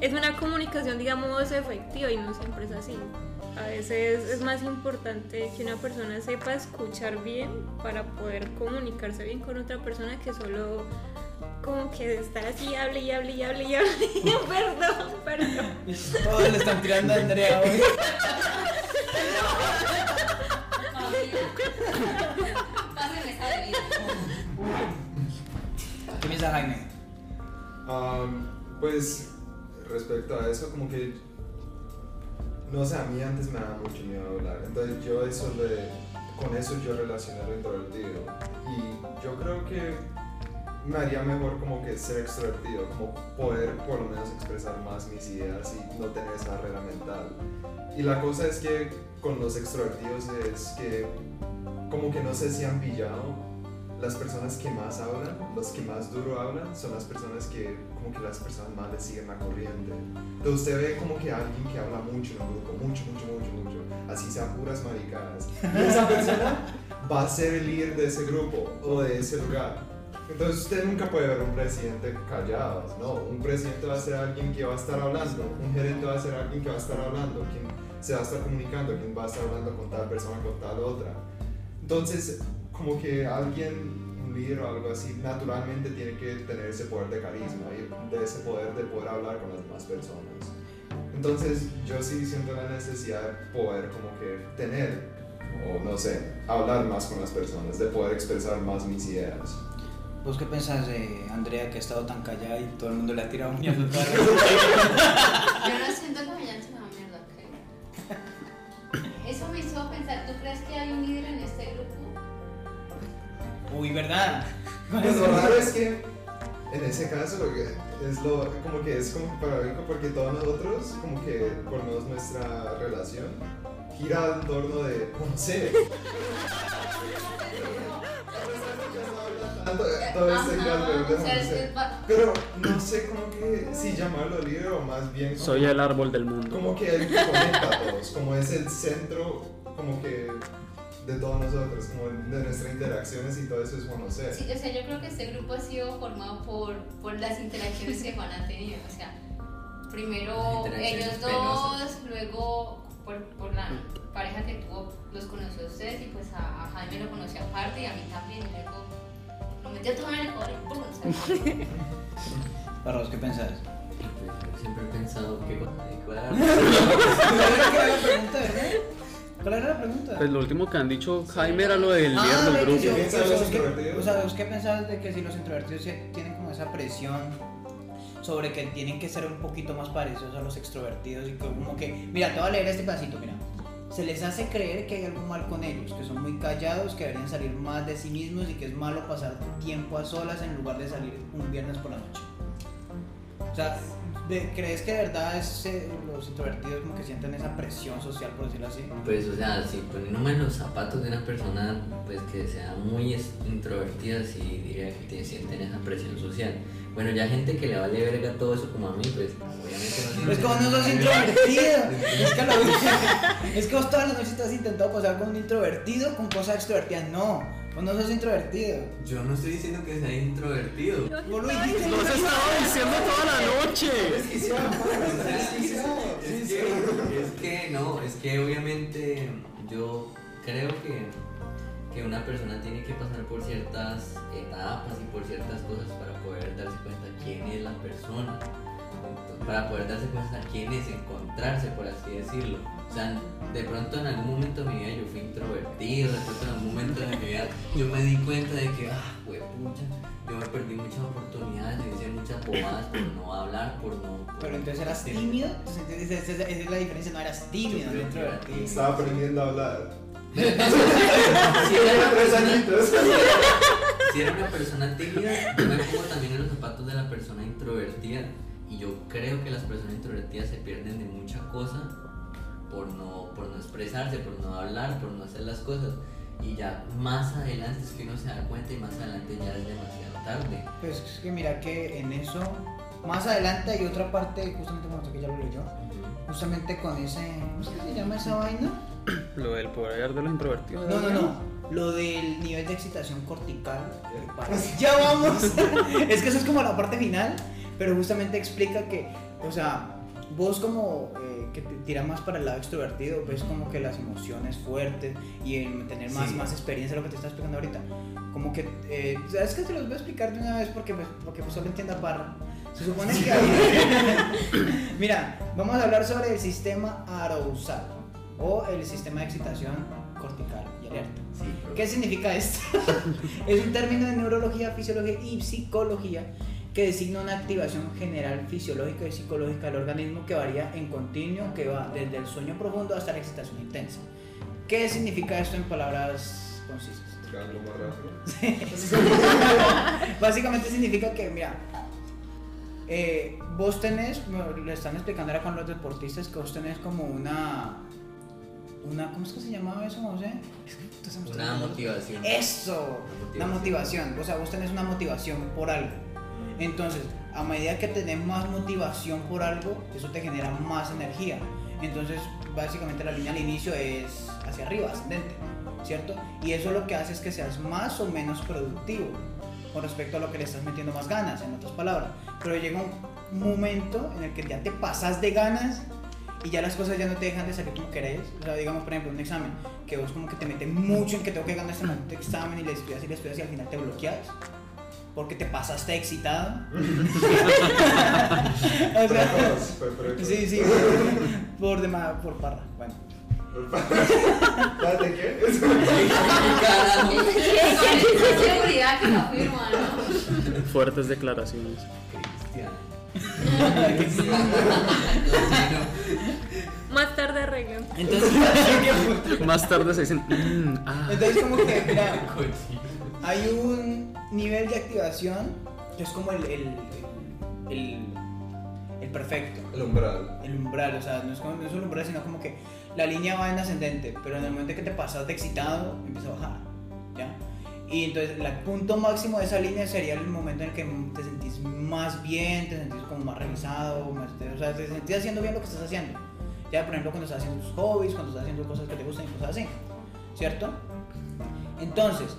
es una comunicación, digamos, efectiva y no siempre es así. A veces es más importante que una persona sepa escuchar bien para poder comunicarse bien con otra persona que solo como que estar así, hable y hable y hable y hable. perdón, perdón. Todos le están tirando a Andrea hoy. ¿Qué piensa Jaime? Am, pues respecto a eso, como que no sé, a mí antes me daba mucho miedo hablar. Entonces yo eso le, con eso yo relacioné lo introvertido. Y yo creo que me haría mejor como que ser extrovertido, como poder por lo menos expresar más mis ideas y no tener esa barrera mental. Y la cosa es que con los extrovertidos es que como que no sé si han pillado las personas que más hablan, los que más duro hablan, son las personas que como que las personas más le siguen la corriente. Entonces usted ve como que alguien que habla mucho en un grupo, mucho, mucho, mucho, mucho, así sean puras maricadas. Y esa persona va a ser el líder de ese grupo o de ese lugar. Entonces usted nunca puede ver un presidente callado, ¿no? Un presidente va a ser alguien que va a estar hablando, un gerente va a ser alguien que va a estar hablando, quien se va a estar comunicando, quien va a estar hablando con tal persona, con tal otra. Entonces, como que alguien, un líder o algo así, naturalmente tiene que tener ese poder de carisma y de ese poder de poder hablar con las demás personas. Entonces, yo sí siento la necesidad de poder como que tener, o no sé, hablar más con las personas, de poder expresar más mis ideas. ¿Vos qué pensás de Andrea que ha estado tan callada y todo el mundo le ha tirado mierda? Yo no siento que me hayan tirado mierda, ¿ok? Eso me hizo pensar, ¿tú crees que hay un líder en este grupo? Uy, ¿verdad? Pues lo raro es que en ese caso lo que es lo como que es como paradójico porque todos nosotros como que por menos nuestra relación gira en torno de no sé todo este o sea, es pero no sé como que si llamarlo líder o más bien como, Soy el árbol del mundo. como que que conecta a todos como es el centro como que de todos nosotros como de nuestras interacciones y todo eso es José Sí, o sea, yo creo que este grupo ha sido formado por, por las interacciones que Juan ha tenido. O sea, primero ellos dos, luego por, por la pareja que tuvo, los conoció a ustedes y pues a, a Jaime lo conoció aparte y a mí también. Y luego lo metió todo en el cobre y ¡pum! Barros, ¿qué pensás? Yo siempre he pensado que cuando dijo ah, ¿Cuál era la pregunta, verdad? ¿Cuál era la pregunta? Pues lo último que han dicho Jaime era lo del líder Ah, del de que grupo. si- ¿Qué o sea, los que-? O sea, ¿vos qué pensás de que si los introvertidos tienen como esa presión sobre que tienen que ser un poquito más parecidos a los extrovertidos y que como que, mira, te voy a leer este pedacito, mira. Se les hace creer que hay algo mal con ellos, que son muy callados, que deberían salir más de sí mismos y que es malo pasar tiempo a solas en lugar de salir un viernes por la noche. O sea, de- ¿crees que de verdad es, eh, los introvertidos como que sienten esa presión social, por decirlo así? Pues, o sea, si poniéndome en los zapatos de una persona pues que sea muy es- introvertida, sí diría que te sienten esa presión social. Bueno, ya gente que le vale verga todo eso como a mí, pues obviamente no Pues como no sos introvertido. Es que, la- es que vos todas las noches te has intentado pasar con un introvertido con cosas extrovertidas. No, vos no sos introvertido. Yo no estoy diciendo que sea introvertido. Vos lo dijiste. Lo has estado diciendo toda la noche. Es que, es que no, es que obviamente yo creo que, que una persona tiene que pasar por ciertas etapas y por ciertas cosas para poder darse cuenta quién es la persona, para poder darse cuenta quién es, encontrarse, por así decirlo. O sea, de pronto en algún momento de mi vida yo fui introvertido, de pronto en algún momento de mi vida yo me di cuenta de que, ah, pucha, yo me perdí muchas oportunidades, yo hice muchas bobadas por no hablar, por no... por- Pero entonces eras tímido. Entonces, esa, esa- esa es la diferencia. No eras tímido, no era introvertido. estaba aprendiendo a hablar Sí, Tiene tres añitos si era una persona tímida, yo me pongo también en los zapatos de la persona introvertida. Y yo creo que las personas introvertidas se pierden de mucha cosa por no, por no expresarse, por no hablar, por no hacer las cosas. Y ya más adelante es que uno se da cuenta y más adelante ya es demasiado tarde. Pues es que mira que en eso, más adelante hay otra parte, justamente como que ya lo leyó, justamente con ese, ¿cómo se llama esa vaina? Lo del poder de los introvertidos. No, no, no. Lo del nivel de excitación cortical. parece- Ya vamos. es que eso es como la parte final, pero justamente explica que, o sea, vos como eh, que te tira más para el lado extrovertido, ves como que las emociones fuertes y el tener más, Sí. más experiencia, lo que te estás explicando ahorita. Como que, eh, ¿sabes que Te los voy a explicar de una vez porque, pues, porque pues solo entienda Parra. Se supone que hay... Mira, vamos a hablar sobre el sistema arousal o el sistema de excitación cortical y alerta. Sí, ¿Qué significa esto? es un término de neurología, fisiología y psicología que designa una activación general fisiológica y psicológica del organismo que varía en continuo, que va desde el sueño profundo hasta la excitación intensa. ¿Qué significa esto en palabras concisas? Rápido. Básicamente significa que, mira, eh, vos tenés, le están explicando ahora con los deportistas que vos tenés como una, una ¿cómo es que se llamaba eso, José? Una motivación. Eso, la motivación, o sea, vos tenés una motivación por algo. Entonces, a medida que tenés más motivación por algo, eso te genera más energía. Entonces, básicamente la línea al inicio es hacia arriba, ascendente, ¿cierto? Y eso lo que hace es que seas más o menos productivo con respecto a lo que le estás metiendo más ganas, en otras palabras. Pero llega un momento en el que ya te pasas de ganas y ya las cosas ya no te dejan de salir como querés. O sea, digamos, por ejemplo, un examen, que vos como que te metes mucho en que tengo que ganar este examen y le estudias y le estudias y al final te bloqueas. Porque te pasaste excitado. o sea, Precoz, fue precoz. sí, sí, por, demás, por parra. Bueno. Espérate, ¿qué? Es- seguridad que lo afirma, ¿no? Fuertes declaraciones. Cristian. Más tarde arreglo. Entonces, Más tarde se dicen. "Mm, ah". entonces como que, mira, hay un nivel de activación que es como el, el, el, el perfecto. El umbral. el umbral, o sea, no es, como, no es un umbral, sino como que la línea va en ascendente, pero en el momento que te pasas de excitado, empieza a bajar, ¿ya? Y entonces el punto máximo de esa línea sería el momento en el que te sentís más bien, te sentís como más realizado, más- o sea, te sentís haciendo bien lo que estás haciendo. Ya, por ejemplo, cuando estás haciendo tus hobbies, cuando estás haciendo cosas que te gustan y cosas así, ¿cierto? Entonces,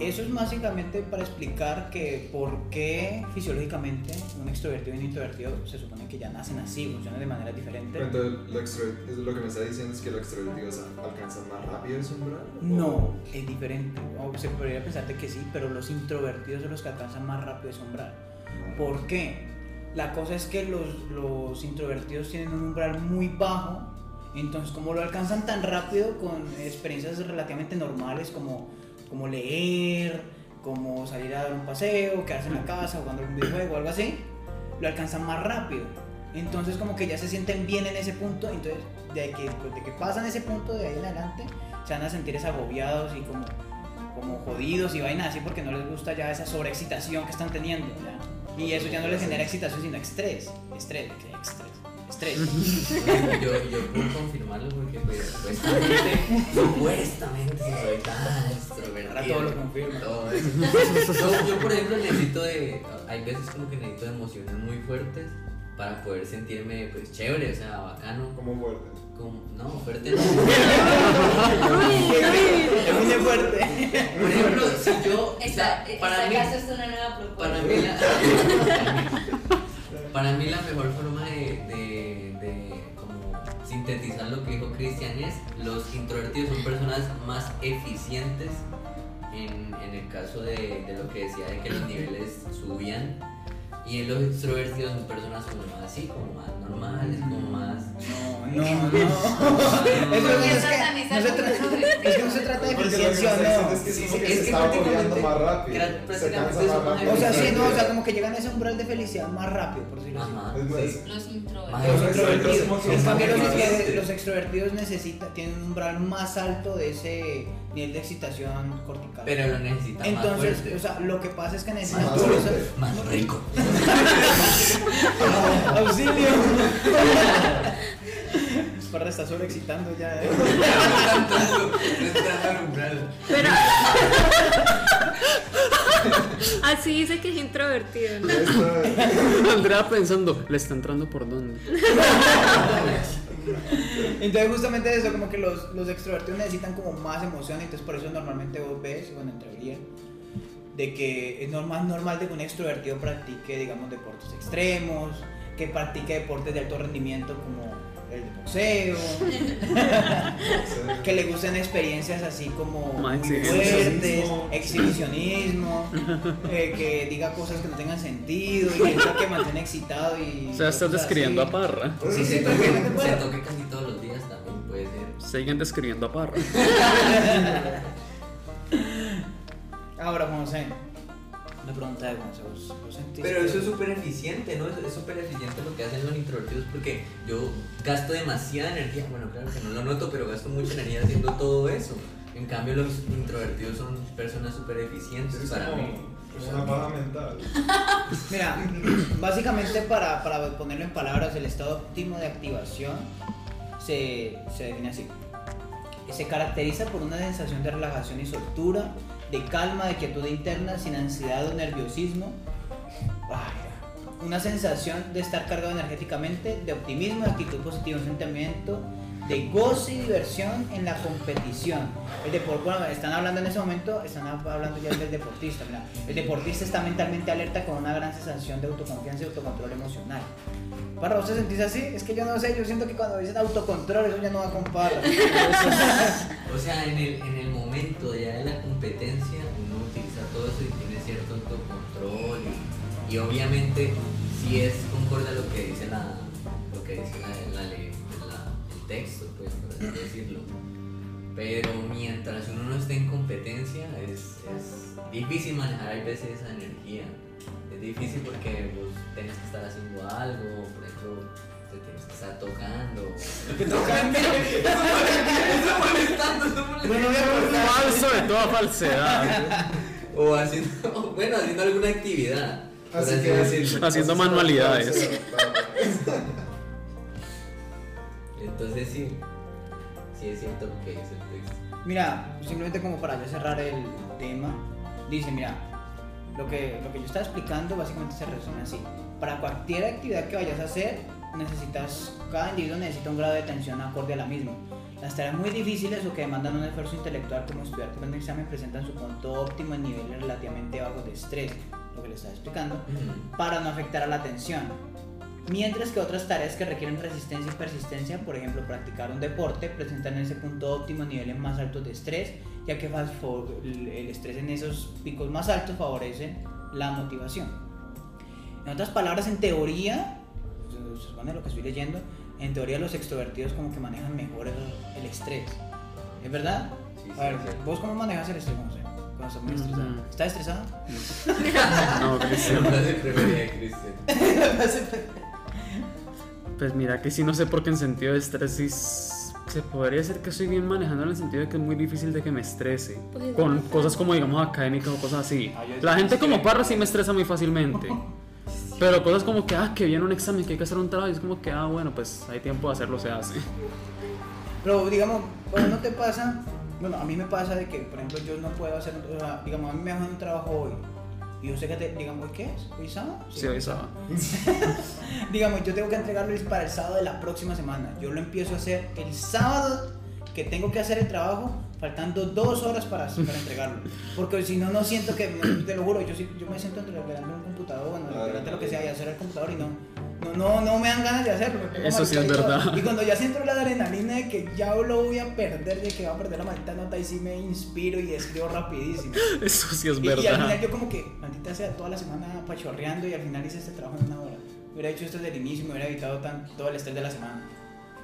eso es básicamente para explicar que por qué fisiológicamente un extrovertido y un introvertido se supone que ya nacen así, funcionan de manera diferente. Entonces, lo, extro- lo que me está diciendo es que los extrovertidos alcanzan más rápido ese umbral. No, es diferente. O se podría pensar de que sí, pero los introvertidos son los que alcanzan más rápido ese umbral. ¿Por qué? La cosa es que los, los introvertidos tienen un umbral muy bajo, entonces como lo alcanzan tan rápido con experiencias relativamente normales como, como leer, como salir a dar un paseo, quedarse en la casa jugando algún videojuego algo así, lo alcanzan más rápido. Entonces como que ya se sienten bien en ese punto, entonces de que, pues, de que pasan ese punto de ahí en adelante, se van a sentir es agobiados y como, como jodidos y vainas así porque no les gusta ya esa sobreexcitación que están teniendo. ¿ya? Y eso ya no les genera excitación, sino estrés. Estrés, ¿qué? Estrés. Yo, yo puedo confirmarlo porque pues, supuestamente, supuestamente soy tan extrovertido. Ahora todo lo confirma. Todo eso. Yo, yo, por ejemplo necesito de, hay veces como que necesito de emociones muy fuertes para poder sentirme pues chévere, o sea, bacano. Como fuerte. Como, no, fuerte no. Es muy fuerte. Por ejemplo, si yo, Esta, para esta mí, es una nueva propuesta. para mí la, para mí la mejor forma de, sintetizar lo que dijo Cristian es los introvertidos son personas más eficientes en, en el caso de, de lo que decía de que los niveles subían y los extrovertidos son personas como más así, como más normales, como más No, no, no. Es que no se, como tra- extrovertido. es que no se trata de eficiencia no. es que Sí, sí, que es que prácticamente- más rápido. O sea, sí, no, o sea, como que llegan a ese umbral de felicidad más rápido, por decirlo así. Los introvertidos. En cambio, los extrovertidos necesitan, tienen un umbral más alto de ese nivel de excitación cortical. Pero lo necesita más Entonces, fuerte. o sea, lo que pasa es que necesitan Más más rico. ¡Auxilio! Parra está sobreexcitando ya, ¿eh? Pero. Así dice que es introvertido, Andrea pensando, ¿le está entrando por dónde? Entonces justamente eso, como que los, los extrovertidos necesitan como más emoción, entonces por eso normalmente vos ves, bueno, en teoría, de que es normal, normal de que un extrovertido practique, digamos, deportes extremos, que practique deportes de alto rendimiento como el de boxeo, que le gusten experiencias así como muy fuertes, exhibicionismo, eh, que diga cosas que no tengan sentido y que diga que mantiene excitado y... O sea, estás describiendo a. Parra. Si se Sí, toque, se toque casi todos los días también puede ser. Siguen describiendo a Parra. Ahora, José, una pregunta de José, ¿vos, vos sentís Pero que- eso es súper eficiente, ¿no? Es es súper eficiente lo que hacen los introvertidos porque yo gasto demasiada energía. Bueno, claro que no lo noto, pero gasto mucha energía haciendo todo eso. En cambio, los introvertidos son personas súper eficientes Es para como mí. una paja mental. Mira, básicamente para, para ponerlo en palabras, el estado óptimo de activación se, se define así. Se caracteriza por una sensación de relajación y soltura, de calma, de quietud interna, sin ansiedad o nerviosismo. Una sensación de estar cargado energéticamente, de optimismo, de actitud positiva, un sentimiento de goce y diversión en la competición. El deporte, bueno, están hablando en ese momento, están hablando ya del deportista. Mira, el deportista está mentalmente alerta con una gran sensación de autoconfianza y autocontrol emocional. Para vos te sentís así, es que yo no sé, yo siento que cuando dicen autocontrol, eso ya no va con parra. O sea, en el, en el momento ya de la competencia, uno utiliza todo eso y tiene cierto autocontrol. Y, obviamente, si es concorde a lo que dice la, lo que dice la, la- el texto, pues, por así decirlo. Pero mientras uno no esté en competencia, es, es difícil manejar a veces esa energía. Es difícil porque vos tenés que estar haciendo algo, por ejemplo, te tienes que estar tocando. No, no voy a cortar. Falso de toda falsedad. O haciendo, bueno, haciendo alguna actividad. Así que decirlo. Haciendo manualidades. Entonces sí, sí es cierto lo que dice el texto. Mira, simplemente como para ya cerrar el tema, dice, mira, lo que, lo que yo estaba explicando básicamente se resume así. Para cualquier actividad que vayas a hacer, necesitas, cada individuo necesita un grado de atención acorde a la misma. Las tareas muy difíciles o que demandan un esfuerzo intelectual como estudiar para un examen presentan su punto óptimo en niveles relativamente bajos de estrés, lo que le estaba explicando, para no afectar a la atención. Mientras que otras tareas que requieren resistencia y persistencia, por ejemplo, practicar un deporte, presentan en ese punto óptimo niveles más altos de estrés, ya que el estrés en esos picos más altos favorece la motivación. En otras palabras, en teoría, se lo que estoy leyendo, en teoría los extrovertidos como que manejan mejor el, el estrés. ¿Es verdad? Sí, sí, A ver. ¿vos cómo manejas el estrés? No sé, cuando estás muy estresado. ¿Estás estresado? No, La Cristian. frase preferida de Cristian. Pues mira que sí, no sé por qué en sentido de estrés sí se podría decir que estoy bien manejando en el sentido de que es muy difícil de que me estrese. Pues Con cosas como digamos académicas o cosas así. Ah, La gente como parra sí me estresa muy fácilmente. Pero cosas como que, ah, que viene un examen, que hay que hacer un trabajo, y es como que, ah, bueno, pues hay tiempo de hacerlo, se hace. Pero digamos, no te pasa, bueno, a mí me pasa de que, por ejemplo, yo no puedo hacer, o sea, digamos, a mí me dejan un trabajo hoy. Y yo sé que, te, digamos, ¿hoy qué es? ¿Hoy sábado? Sí, hoy sábado. Digamos, yo tengo que entregarlo para el sábado de la próxima semana. Yo lo empiezo a hacer el sábado que tengo que hacer el trabajo, faltando dos horas para, para entregarlo. Porque si no, no siento que, te lo juro, yo, sí- yo me siento entre delante de un computador, bueno, delante de lo que sea, y hacer el computador y no. No, no, no me dan ganas de hacerlo. Eso sí es todo. verdad. Y cuando ya siento la adrenalina de que ya lo voy a perder, de que va a perder la maldita nota, y sí me inspiro y escribo rapidísimo. Eso sí es Y, y al final verdad. yo como que, maldita sea, toda la semana pachorreando y al final hice este trabajo en una hora. Hubiera hecho esto desde el inicio y me hubiera evitado tan, todo el estrés de la semana.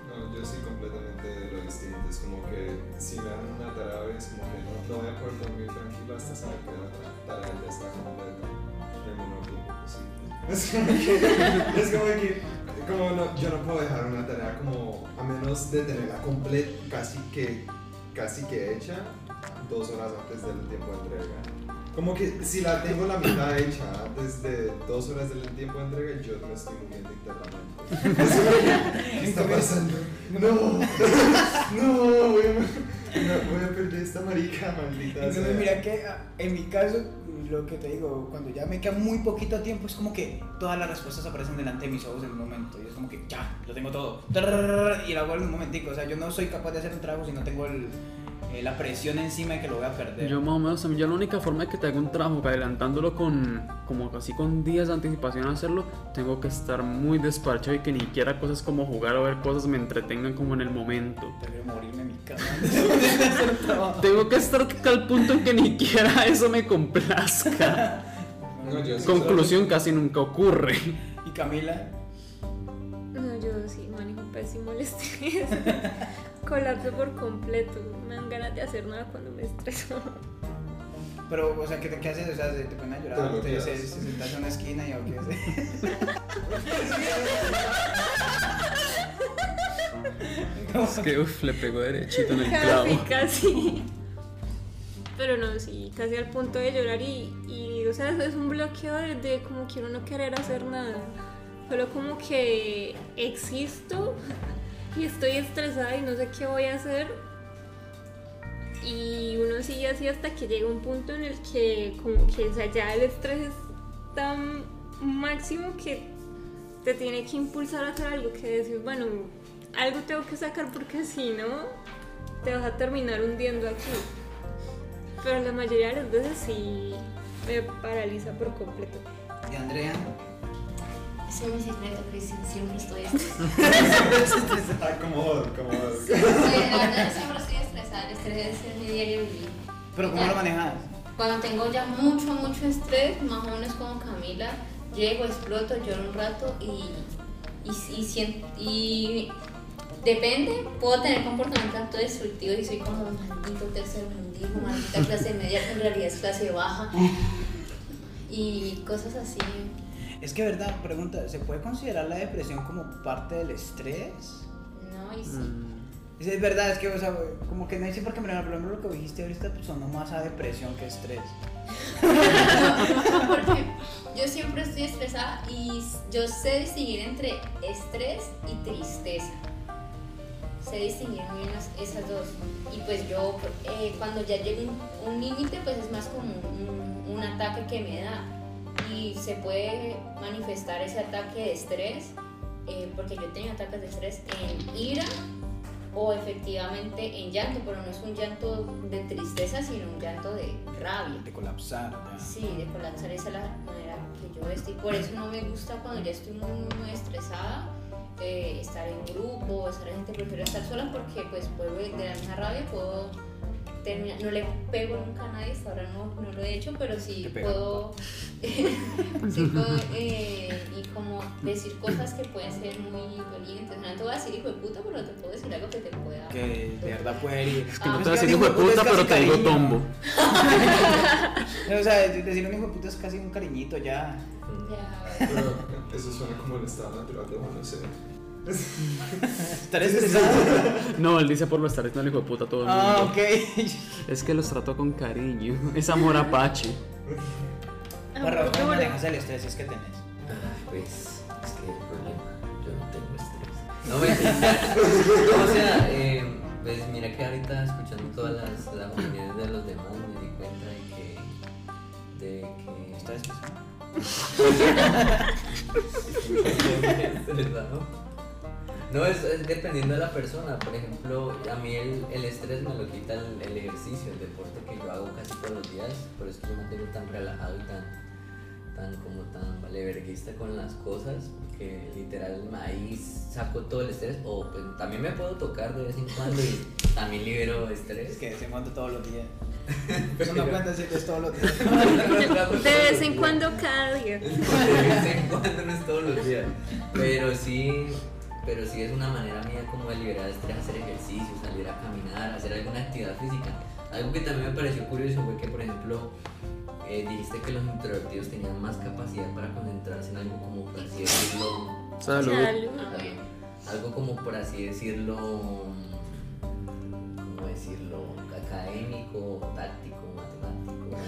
No, yo sí completamente lo distinto. Es como que si me dan una tarea, es como que no, no voy a poder dormir tranquilo hasta saber que la tarea ya está completa en el menor tiempo posible. Es como que, es como que como no, yo no puedo dejar una tarea como a menos de tenerla completa, casi que, casi que hecha, dos horas antes del tiempo de entrega. Como que si la tengo la mitad hecha desde dos horas del tiempo de entrega, yo me estoy moviendo internamente. ¿Qué está pasando? No, no, no, voy a perder esta marica maldita. Entonces, sea. mira que ah, en mi caso, lo que te digo, cuando ya me queda muy poquito tiempo, es como que todas las respuestas aparecen delante de mis ojos en un momento. Y es como que ya, lo tengo todo. Y lo hago en un momentico. O sea, yo no soy capaz de hacer un trabajo si no tengo el, eh, la presión encima de que lo voy a perder. Yo más o menos, también, yo la única forma de que te haga un trabajo, que adelantándolo con, como casi con días de anticipación a hacerlo, tengo que estar muy despachado y que ni siquiera cosas como jugar o ver cosas me entretengan como en el momento. Prefiero morirme en mi. Tengo que estar al punto en que ni siquiera eso me complazca. No, yo sí Conclusión casi nunca ocurre. Y Camila, pésimo el estrés. Colapso por completo. Me dan ganas de hacer nada cuando me estreso. pero, o sea, ¿qué, te- qué haces? O sea, ¿te ponen a llorar? ¿Te, se, se sentas en una esquina y o qué? Es que uff, le pegó derechito en el Casi, clavo. casi. Pero no, sí, casi al punto de llorar y, y o sea, eso es un bloqueo de, de como quiero no querer hacer nada. Solo como que existo y estoy estresada y no sé qué voy a hacer. Y uno sigue así hasta que llega un punto en el que como que o sea, ya el estrés es tan máximo que te tiene que impulsar a hacer algo que decir, bueno, algo tengo que sacar porque si no, te vas a terminar hundiendo aquí. Pero la mayoría de las veces sí me paraliza por completo. Y Andrea, Mi secreto, sí, siempre estoy estresada. Ah, como como. Sí, la verdad, yo siempre estoy estresada. El estrés es mi diario vivir. ¿pero cómo lo manejas? Cuando tengo ya mucho, mucho estrés, más o menos como Camila, llego, exploto, lloro un rato y, y, y, sien- y depende, puedo tener comportamientos tanto destructivos y soy como maldito tercer mundismo, maldita clase media que en realidad es clase baja y cosas así. Es que, verdad, pregunta, ¿se puede considerar la depresión como parte del estrés? No, y sí. Mm, Es, es verdad, es que, o sea, como que no sé por qué, pero por ejemplo, lo que dijiste ahorita pues, sonó más a depresión que estrés. Porque yo siempre estoy estresada y yo sé distinguir entre estrés y tristeza. Sé distinguir muy bien esas dos. Y pues yo, eh, cuando ya llego a un límite, pues es más como un, un ataque que me da. Y se puede manifestar ese ataque de estrés, eh, porque yo tengo ataques de estrés en ira o efectivamente en llanto, pero no es un llanto de tristeza, sino un llanto de rabia. De colapsar, ya. Sí, de colapsar esa es la manera que yo estoy. Por eso no me gusta cuando ya estoy muy estresada eh, estar en grupo, estar en gente. Prefiero estar sola porque pues puedo de la misma rabia puedo No le pego nunca a nadie, hasta ahora no, no lo he hecho, pero sí puedo, sí puedo eh, y como decir cosas que pueden ser muy dolientes. No te voy a decir hijo de puta, pero te puedo decir algo que te pueda... Que de verdad puede herir. Es que no Ah. te voy a decir hijo de puta, pero te digo tombo. O sea, decir un hijo de puta es casi un cariñito ya. Ya, Pero eso suena como el estado natural de uno ser. Estar estresado. No, él dice por lo estar diciendo hijo de puta todo el mundo. Ah, ok. Es que los trato con cariño. Es amor apache. Barra, ¿cómo Amor, manejas el estrés es que tenés? Ay, pues, es que el problema, yo no tengo estrés. No me O sea, eh, pues mira que ahorita escuchando todas las, las opiniones de los demás me di cuenta de que. de que. ¿Estás estresado? No, es, es dependiendo de la persona. Por ejemplo, a mí el, el estrés me lo quita el, el ejercicio, el deporte que yo hago casi todos los días. Por eso yo me mantengo tan relajado y tan, tan como tan valeverguista con las cosas. Porque literal ahí saco todo el estrés. O pues, también me puedo tocar de vez en cuando y también libero Es estrés. que se cuando todos los días. Eso no cuenta si es todos los días. De vez en cuando cada día. De vez en cuando no es todos los días. Pero sí, pero sí es una manera mía como de liberar estrés, hacer ejercicio, salir a caminar, hacer alguna actividad física. Algo que también me pareció curioso fue que, por ejemplo, eh, dijiste que los introvertidos tenían más capacidad para concentrarse en algo como, por así decirlo, Salud. Salud. Algo como, por así decirlo, ¿cómo decirlo? Académico, táctico, matemático.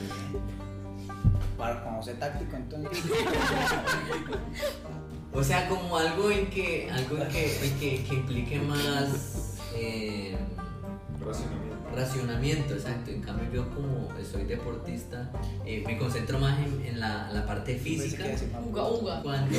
Para como ser táctico, entonces. O sea, como algo en que, algo en que, en que, que implique más eh, Racionamiento. Racionamiento, exacto. En cambio yo como soy deportista, eh, me concentro más en, en la, la parte física. uga, uga. Cuando,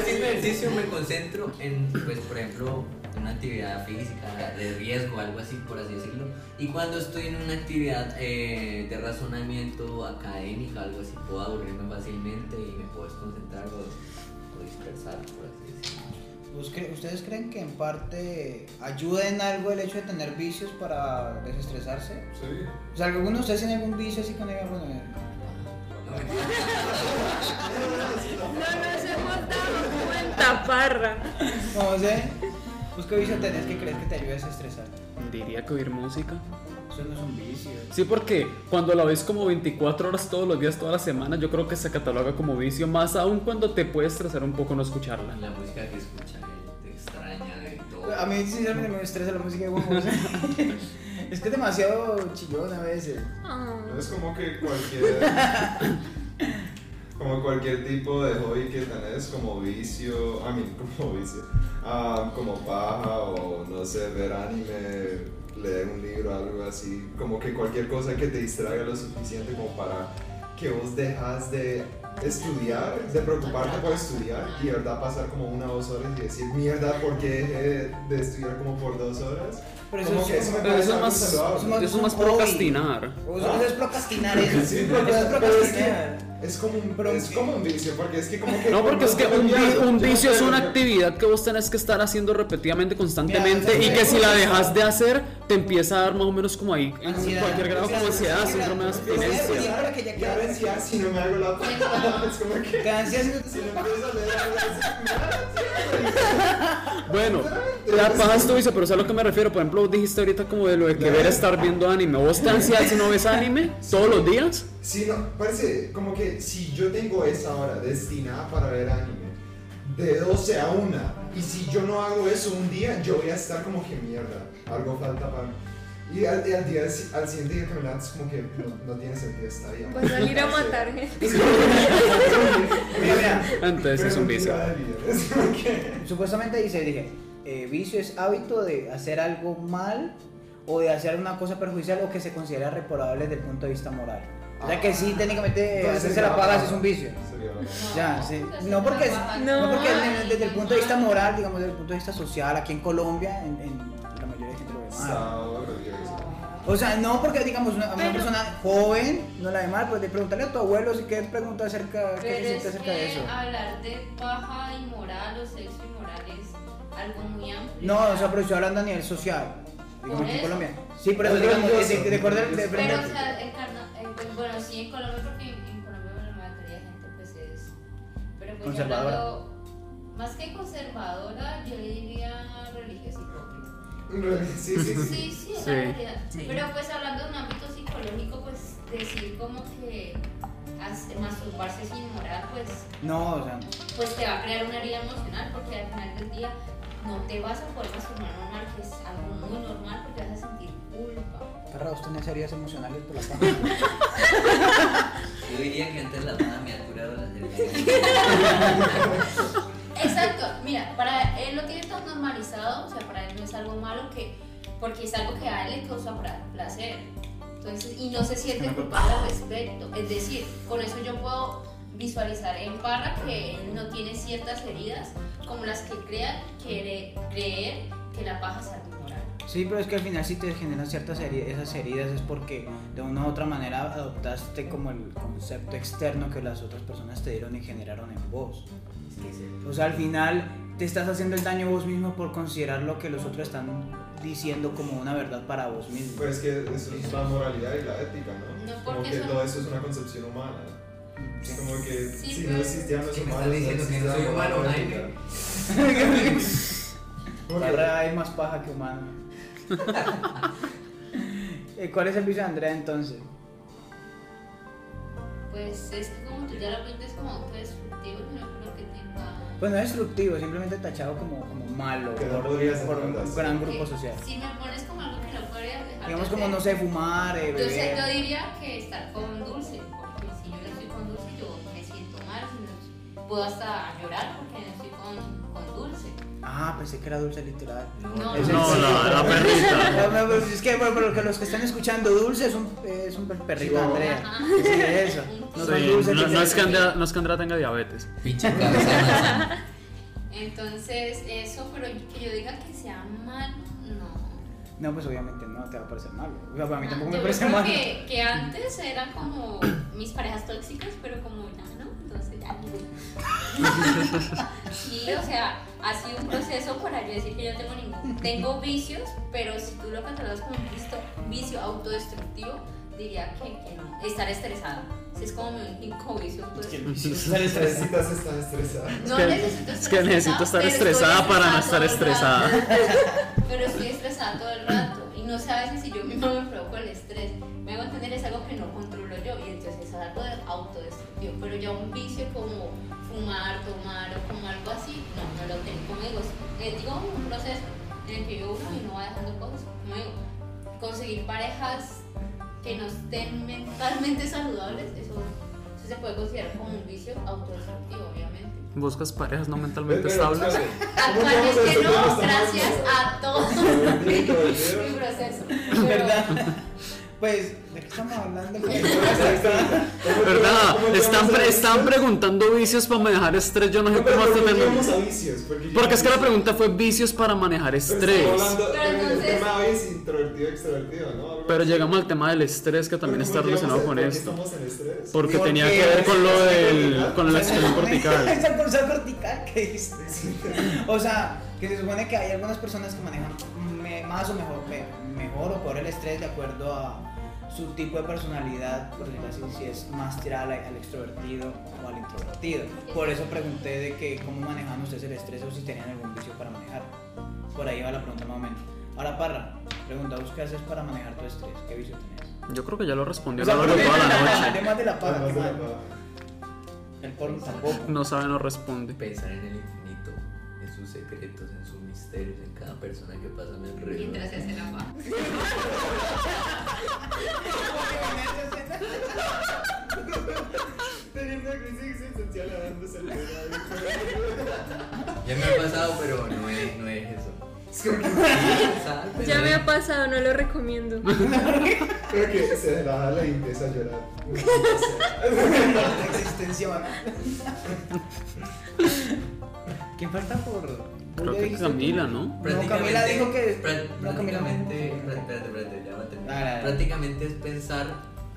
haciendo ejercicio me concentro en, pues, por ejemplo, una actividad física de riesgo, algo así, por así decirlo. Y cuando estoy en una actividad eh, de razonamiento académica, algo así, puedo aburrirme fácilmente y me puedo desconcentrar o, o dispersar, por así decirlo. ¿Vos cre- ¿Ustedes creen que en parte ayuda en algo el hecho de tener vicios para desestresarse? Sí. O sea, ¿alguno de ustedes tiene algún vicio así con ella? Bueno, eh, No nos hemos dado cuenta, parra. no sé. ¿Vos qué vicio tenés que crees que te ayuda a desestresar? Diría que oír música. No es un vicio. Sí, porque cuando la ves como 24 horas todos los días, toda la semana, yo creo que se cataloga como vicio, más aún cuando te puede estresar un poco no escucharla. La música que escucha que te extraña de todo. A mí sinceramente me estresa la música de Juan José. Es que es demasiado chillón a veces. Ah. Es como que cualquier. como cualquier tipo de hobby que tenés, como vicio. A mí, como vicio. ah, como paja o no sé, ver anime, leer un libro, algo así. Como que cualquier cosa que te distraiga lo suficiente como para que vos dejas de estudiar, de preocuparte por estudiar y de verdad pasar como una o dos horas y decir, mierda, ¿por qué dejé de estudiar como por dos horas? Pero Como eso, que eso me Pero eso es algo más, eso eso es más procrastinar. Eso es procrastinar eso. Eso es es procrastinar. Es como un, Pero es como un vicio, porque es que como que... No, porque es que un, te vi- olvidas, un vicio es una actividad que vos tenés que estar haciendo repetidamente, constantemente, y que si la dejas de hacer, te empieza a dar más o menos como ahí, en Ansiedad. cualquier grado como ansiedad, síndrome de abstinencia. Ahora que ya Ya ven, si, no me hago la paja, es como que... Te ansias y Si no empiezo a leer algo así, Bueno, la paja es tu vicio, pero ¿sabes a lo que me refiero? Por ejemplo, vos dijiste ahorita como de lo de que ver estar viendo anime. ¿Vos te ansias si no ves anime todos los días? Si no, parece como que si yo tengo esa hora destinada para ver anime, de 12 a 1, y si yo no hago eso un día, yo voy a estar como que mierda, algo falta para mí. Y al, al día, al siguiente día que me levanto es como que no, no tiene sentido vida. Vas a salir a matar gente. Entonces es un vicio. Supuestamente dice, dije, eh, vicio es hábito de hacer algo mal o de hacer una cosa perjudicial o que se considera reprobable desde el punto de vista moral. O sea que sí, técnicamente Entonces hacerse la paga es un vicio. Ya, sí. No porque, no porque desde, el punto de vista moral, digamos, desde el punto de vista social, aquí en Colombia, en, en la mayoría de gente lo ve mal. O sea, no porque digamos una, a una persona joven no la ve mal, pues de preguntarle a tu abuelo si quieres preguntar acerca, qué es acerca de eso. que hablar de paja y moral o sexo y moral es algo muy amplio. No, o sea, pero estoy hablando a nivel social, digamos aquí en eso. Colombia. Sí, pero eso digamos, de, de, Pero, o sea, carna- pues, bueno, sí, en Colombia, porque en, en Colombia la mayoría de gente, pues es. Pero pues, Conservadora. hablando- más que conservadora, yo le diría religiosa hipócrita. Sí, sí, sí. Sí, sí, es Sí. la realidad. Pero pues hablando de un ámbito psicológico, pues decir como que hace- masturbarse es inmoral, pues, No, o sea, pues te va a crear una herida emocional porque al final del día no te vas a poder masturbar normal, que es algo muy normal porque vas a sentir culpa. Carra, ¿vos tenés heridas emocionales por la paja? Yo diría que antes la nada me ha curado las heridas. Exacto, mira, para él lo tiene tan normalizado, o sea, para él no es algo malo que, porque es algo que a él le causa placer. Entonces, y no se siente culpable al respecto. Es decir, con eso yo puedo visualizar en Parra que no tiene ciertas heridas como las que crea, quiere creer que la paja es algo inmoral. Sí, pero es que al final si te generan ciertas heridas, esas heridas es porque de una u otra manera adoptaste como el concepto externo que las otras personas te dieron y generaron en vos. O sea, al final te estás haciendo el daño vos mismo por considerar lo que los otros están diciendo como una verdad para vos mismo. Pues que eso es la moralidad y la ética, ¿no? No, Como porque que eso- todo eso es una concepción humana. Sí. Como que Sí, si pero- no existían los ¿Qué me humanos, estás diciendo? no ¿Que no soy humano, que- Ahora hay más paja que humano. Eh, ¿Cuál es el vicio de Andrea entonces? Pues es que como tú ya lo pintas como autodestructivo, yo no creo que tenga. Pues no es destructivo, simplemente tachado como, como malo Que no por, podrías por un gran grupo que social. Si me pones como algo que no podría dejar. Digamos de como, hacer, no sé, fumar, eh, Yo, sé, beber. yo diría que estar con dulce, puedo hasta llorar porque no estoy con, con dulce. Ah, pensé que era dulce literal. No, Es el No, sí. la, perrita. No, no, pues es que bueno, para los que- los que están escuchando, Dulce es un, es un perrito de Chihuahua. Andrea. Ajá. Sí, eso. No Sí, no, no es que Andrea, no es que Andrea tenga diabetes. Pinche. Entonces, eso, pero que yo diga que sea malo, no. No, pues obviamente no te va a parecer malo. O sea, para mí Ah, tampoco me parece malo. Que, que antes eran como mis parejas tóxicas, pero como ya no, entonces ya no. Sí, o sea, ha sido un proceso para yo decir que yo no tengo ningún. Tengo vicios, pero si tú lo catalogas como un vicio autodestructivo, diría que, que no. Estar estresada. Es como mi único vicio autodestructivo. Necesitas estar estresada. No que- necesito Es que necesito estar pero estoy estresada para no estar todo el rato. estresada. Pero estoy estresada todo el rato y no sé a veces si yo misma me provoco el estrés. Me hago entender es algo que no controlo yo y entonces es algo de autodestructivo. Pero ya un vicio como fumar, tomar o como algo así, no, no lo tengo. Como digo, eh, digo un proceso en el que yo uno y no va dejando cosas. Como digo, conseguir parejas que no estén mentalmente saludables, eso, eso se puede considerar como un vicio autodestructivo, obviamente. Buscas parejas no mentalmente estables. ¿cómo Actualmente llegamos a este no, gracias a todos mi proceso. Pero- ¿Verdad? Pues, ¿de qué estamos hablando? ¿Verdad? Están, pre- están preguntando vicios para manejar estrés. Yo no sé pero cómo ¿por hasta qué llegamos terminar. a vicios? Porque, Porque es que la pregunta fue vicios para manejar Pero estrés. estamos hablando- Pero pero el entonces- tema hoy es introvertido, extrovertido, ¿no? Pero llegamos al tema del estrés que también Pero está ¿cómo relacionado con por esto. estamos en estrés? Porque tenía que ver con lo del. con la expresión cortical. Esa cosa cortical que dices. O sea, que se supone que hay algunas personas que manejan más o mejor, me- mejor o peor el estrés de acuerdo a su tipo de personalidad, por decirlo así, si es más tirada al, extrovertido o al introvertido. Por eso pregunté de que cómo manejan ustedes el estrés o si tenían algún vicio para manejar. Por ahí va la pregunta más o menos. Ahora, Parra, pregunta, ¿vos qué haces para manejar tu estrés? ¿Qué vicio tenés? Yo creo que ya lo respondió O sea, toda la noche. Además de la paja. el porno tampoco. No sabe, no responde. Pensar en el infinito, en sus secretos, en sus misterios, en cada persona que pasa a mi alrededor. Mientras se hace la paja. Teniendo crisis existencial el. Ya me ha pasado, pero no es, no es eso. Ya me ha pasado, no lo recomiendo. creo que se la jala y empieza a llorar. La existencia. ¿Quién falta por.? Creo ¿Ya que Camila? ¿no? No, Camila dijo que. prácticamente, dijo que- prá- espérate, espérate, ya va a terminar. Dale. Prácticamente es pensar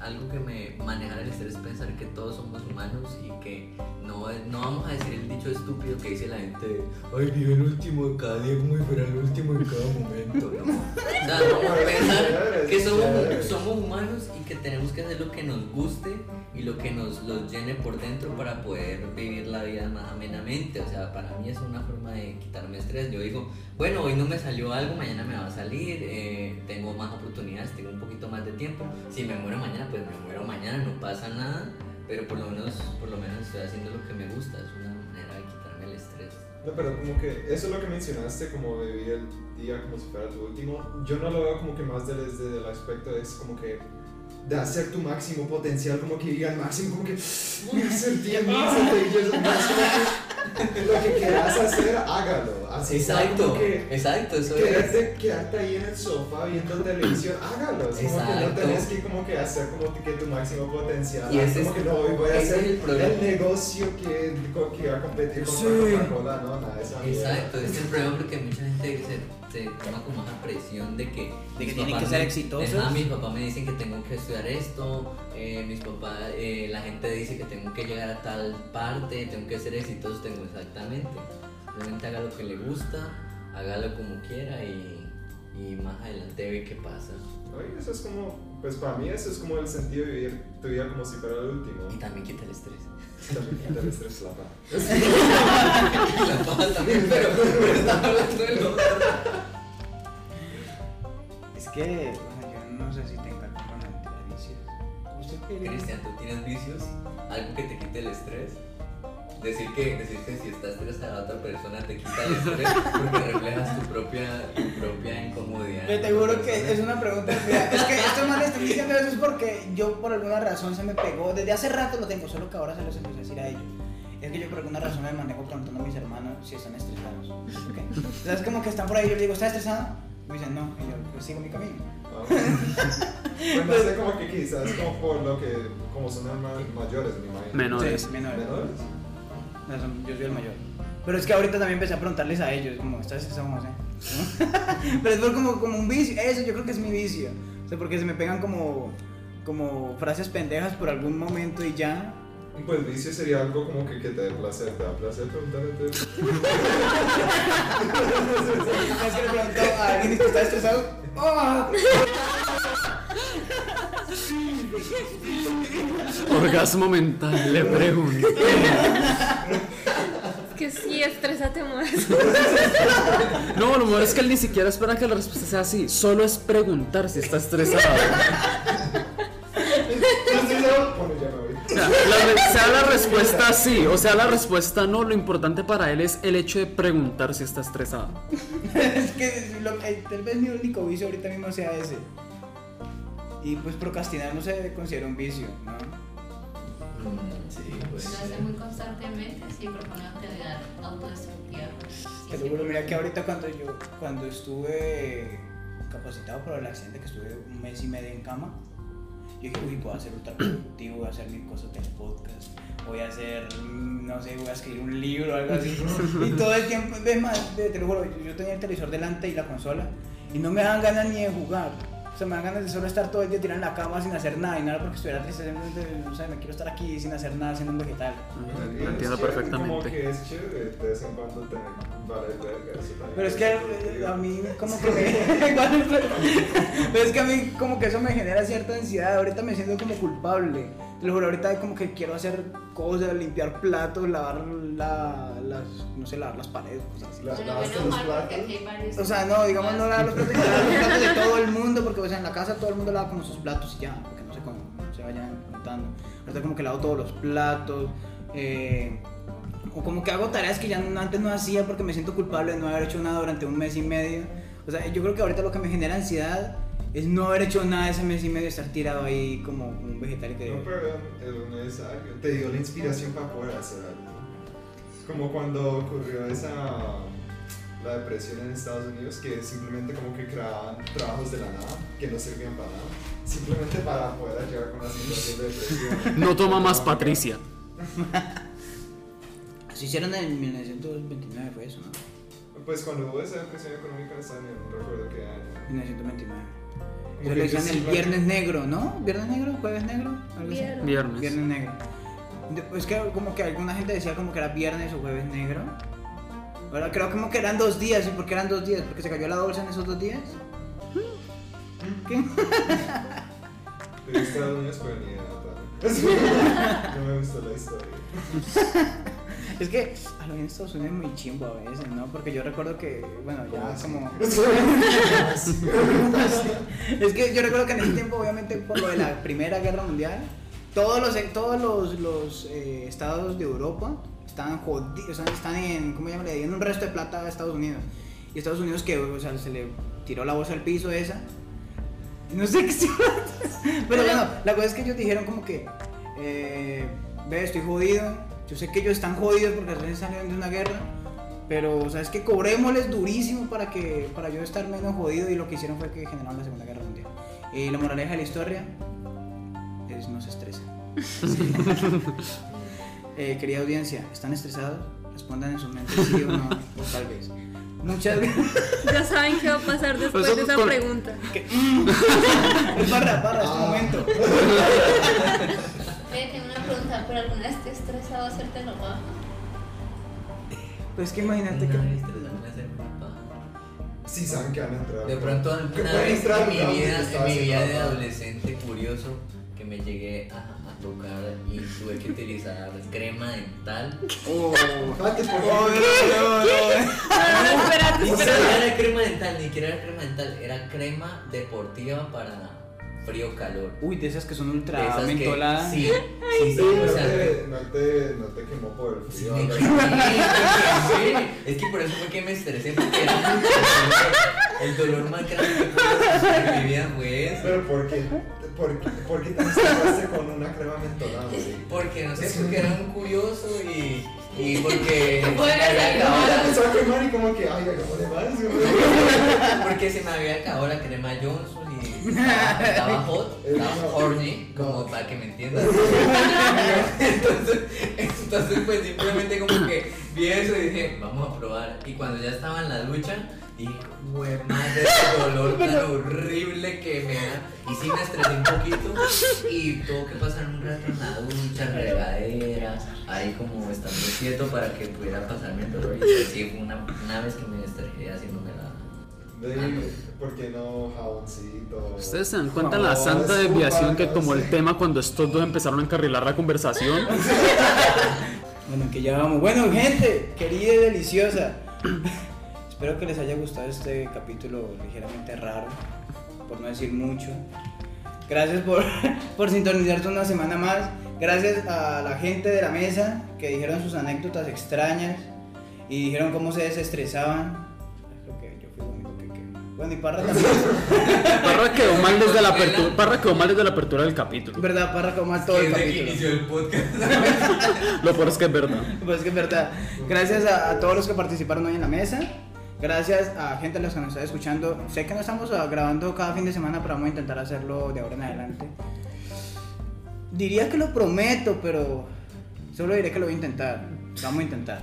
algo que me manejar el estrés es pensar que todos somos humanos y que no, no vamos a decir el dicho estúpido que dice la gente de, ay vive el último de cada día como si fuera el último de cada momento no o sea vamos a pensar que somos, somos humanos y que tenemos que hacer lo que nos guste y lo que nos los llene por dentro para poder vivir la vida más amenamente. O sea para mí es una forma de quitarme estrés. Yo digo bueno hoy no me salió algo mañana me va a salir eh, tengo más oportunidades tengo un poquito más de tiempo. Si me muero mañana pues me muero mañana no pasa nada pero por lo menos por lo menos estoy haciendo lo que me gusta es una manera de quitarme el estrés No, pero como que eso es lo que mencionaste, como de vivir el día como si fuera tu último. Yo no lo veo como que más desde el aspecto es como que de hacer tu máximo potencial, como que digan máximo, como que voy a hacer 10 mil centellas, máximo que lo que quieras hacer, hágalo. Así exacto como que exacto eso es quedarte, quedarte ahí en el sofá viendo televisión, hágalo. Es como que no Exacto. tenés que como que hacer como que tu máximo potencial. Y es ese como es- que no, hoy voy a hacer el el negocio que, que va a competir con Sí. Coca-Cola, no, nada esa. Exacto, es el problema porque mucha gente se, se toma como esa presión de que... De que mis tienen que ser me- exitosos. Ajá, mis papás me dicen que tengo que estudiar esto, eh, mis papás, eh, la gente dice que tengo que llegar a tal parte, tengo que ser exitoso, tengo exactamente. Simplemente haga lo que le gusta, hágalo como quiera y, y más adelante ve qué pasa. Oye, eso es como, pues para mí eso es como el sentido de vivir tu vida como si fuera el último. Y también quita el estrés. También quita el estrés la paz. La paja también, pero, pero estaba hablando de lo Es que, bueno, yo no sé si tengo Cristian, ¿tú tienes vicios? ¿Algo que te quite el estrés? Decir que, decir que si estás estresada a otra persona te quita el estrés porque reflejas tu propia, tu propia incomodidad. Yo te juro que es una pregunta. Mira, es que estos manes están diciendo eso es porque yo por alguna razón se me pegó. Desde hace rato lo tengo, solo que ahora se los empecé a decir a ellos. Es que yo por alguna razón me manejo preguntando a mis hermanos si están estresados. ¿Ok? O sea, es como que están por ahí, yo les digo, ¿estás estresado? Y me dicen, no. Y yo, pues sigo mi camino. Pues no sé, como que quizás como por lo que, como son mayores, me imagino. Menores. Sí, menores. ¿Menores? No, son- yo soy el mayor. Pero es que ahorita también empecé a preguntarles a ellos, como, ¿estás estresado, José? Pero es por como, como un vicio, eso yo creo que es mi vicio. O sea, porque se me pegan como, como frases pendejas por algún momento y ya. Pues vicio sería algo como que, que te dé placer, te da placer preguntarte. Es que le a alguien que está estresado. ¡Oh! Orgasmo mental, le pregunto. Es que sí, estrésate más. No, lo mejor es que él ni siquiera espera que la respuesta sea así. Solo es preguntar si está estresado. Sea, la, sea la respuesta sí, o sea la respuesta no, lo importante para él es el hecho de preguntar si está estresado. Es que lo que- tal vez mi único vicio ahorita mismo sea ese. Y pues procrastinar no se considera un vicio, ¿no? Mm, sí, pues. Lo hace muy constantemente, sí, propone actividad autodestructiva. Sí, Te sí. lo juro, mira que ahorita cuando yo cuando estuve capacitado por el accidente que estuve un mes y medio en cama, yo dije, uy, a ser ultra productivo, voy a hacer mil cosas del podcast, voy a hacer, no sé, voy a escribir un libro o algo así. y todo el tiempo, es más, te lo juro, yo tenía el televisor delante y la consola y no me dan ganas ni de jugar. O sea, me dan ganas de solo estar todo el día tirado en la cama sin hacer nada y nada porque estuviera triste, o sea, me quiero estar aquí sin hacer nada, siendo un vegetal. Lo entiendo chévere, Como perfectamente. que es chévere de vez en cuando tener vale verga, eso también. Pero es que eh, a mí como que me... Pero es que a mí como que eso me genera cierta ansiedad. Ahorita me siento como culpable. Te lo juro, ahorita como que quiero hacer cosas, limpiar platos, lavar la, las, no sé, lavar las paredes, cosas así. La- Bueno, los. O sea, no, digamos no lavar los platos, sino lavar los platos de todo el mundo, porque o sea, en la casa todo el mundo lava como sus platos y ya, porque no se, con- no se vayan juntando. Ahorita como que lavo todos los platos, eh, o como que hago tareas que ya antes no hacía porque me siento culpable de no haber hecho nada durante un mes y medio. O sea, yo creo que ahorita lo que me genera ansiedad es no haber hecho nada ese mes y medio, estar tirado ahí como un vegetal y que... No, pero es necesario. Te dio la inspiración para poder hacer algo. Como cuando ocurrió esa. la depresión en Estados Unidos, que simplemente como que creaban trabajos de la nada, que no servían para nada, simplemente para poder llegar con la situación de depresión. No toma más Patricia. Se hicieron en 1929, fue eso, ¿no? Pues cuando hubo esa depresión económica en Estados Unidos, no recuerdo qué año. 1929. Que le decían el viernes negro, ¿no? ¿Viernes negro? ¿Jueves negro? Algo así. Viernes. Viernes. Viernes negro. Es que como que alguna gente decía como que era viernes o jueves negro. Ahora creo como que eran dos días. ¿Y por qué eran dos días? ¿Porque se cayó la bolsa en esos dos días? ¿Qué? Pero idea. No me gustó la historia. Es que a lo bien Estados Unidos es muy chimbo a veces, ¿no? Porque yo recuerdo que, bueno, ya como... es que yo recuerdo que en ese tiempo, obviamente, por lo de la Primera Guerra Mundial, todos los, todos los, los, eh, estados de Europa están jodidos, o sea, están en, ¿cómo llaman? Le dieron un resto de plata a Estados Unidos. Y Estados Unidos que, o sea, se le tiró la bolsa al piso esa. No sé qué se Pero bueno, la cosa es que ellos dijeron como que, eh, ve, estoy jodido. Yo sé que ellos están jodidos porque recién salieron de una guerra. Pero, o sea, es que cobrémosles durísimo para, que, para yo estar menos jodido. Y lo que hicieron fue que generaron la Segunda Guerra Mundial. Y la moraleja de la historia es no se estresen. Eh, querida audiencia, ¿están estresados? Respondan en su mente sí o no, o tal vez. Muchas gracias. Ya saben qué va a pasar después de esa con- pregunta. Es barra, barra, es tu momento. Tengo una pregunta, ¿pero alguna vez te has estresado hacerte lo bajo? Pues que imagínate que. Una sí saben que van a entrar. De pronto pueden vez entrar en mi vida, en mi vida de adolescente curioso que me llegué a, a tocar y tuve que utilizar crema dental. Oh. Fíjate, por favor. no, no, no. No, no, espérate, Ni espérate. siquiera era crema dental, ni siquiera era crema dental, era crema deportiva para frío calor. Uy, de esas que son ultra mentoladas. Sí, sí, sí, Sí, o no, sea, te, no, te, no te quemó por el Sí, frío. me quemé. Es que por eso fue que me estresé, porque era. El dolor más grande que pude en mi vida fue. Pero ¿por qué? ¿Por qué, por qué te con una crema mentolada? güey? Porque no sé, porque era un curioso y, y porque se me Bueno, había acabado la- Empezó a quemar y como que, ay, hagámosle más. güey. porque se me había acabado la crema Johnson y estaba, estaba hot, estaba horny, como para que me entiendan. Entonces, entonces pues simplemente como que vi eso y dije, vamos a probar. Y cuando ya estaba en la ducha, dije, güey, madre, ese dolor tan horrible que me da. Y sí me estresé un poquito y tuvo que pasar un rato en la ducha, regadera, ahí como estando quieto para que pudiera pasarme el dolor. Y pues, sí, fue una, una vez que me estresé haciéndome la... De, ¿Por qué no jaboncito? Ustedes se dan cuenta la No, santa es desviación que tomó el tema cuando estos dos empezaron a encarrilar la conversación. Bueno, que ya vamos. Bueno, gente, querida y deliciosa. Espero que les haya gustado este capítulo ligeramente raro, por no decir mucho. Gracias por, por sintonizarse una semana más. Gracias a la gente de la mesa que dijeron sus anécdotas extrañas y dijeron cómo se desestresaban. Creo que yo fui el único que quedó. Bueno, y Parra también. Parra quedó mal desde la apertura, Parra quedó mal desde la apertura del capítulo. ¿Verdad? Parra como mal todo el capítulo. inició el podcast. Lo peor es que es verdad. Pues es que es verdad. Gracias a, a todos los que participaron hoy en la mesa. Gracias a gente a los que nos está escuchando. Sé que no estamos ah, grabando cada fin de semana, pero vamos a intentar hacerlo de ahora en adelante. Diría que lo prometo, pero solo diré que lo voy a intentar. Lo vamos a intentar.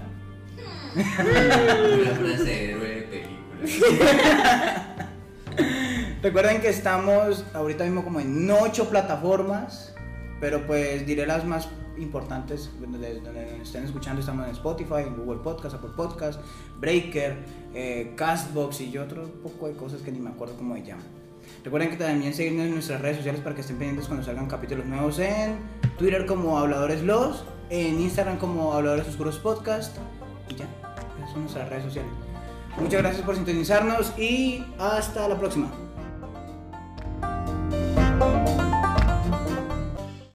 Una frase de héroe de película. Recuerden que estamos ahorita mismo como en ocho plataformas, pero pues diré las más importantes donde, donde estén escuchando. Estamos en Spotify, en Google Podcast, Apple Podcast, Breaker, eh, Castbox y otro poco de cosas que ni me acuerdo cómo se llaman. Recuerden que también seguirnos en nuestras redes sociales para que estén pendientes cuando salgan capítulos nuevos en Twitter como Habladores Los, en Instagram como Habladores Oscuros Podcast y ya, esas son nuestras redes sociales. Muchas gracias por sintonizarnos y hasta la próxima.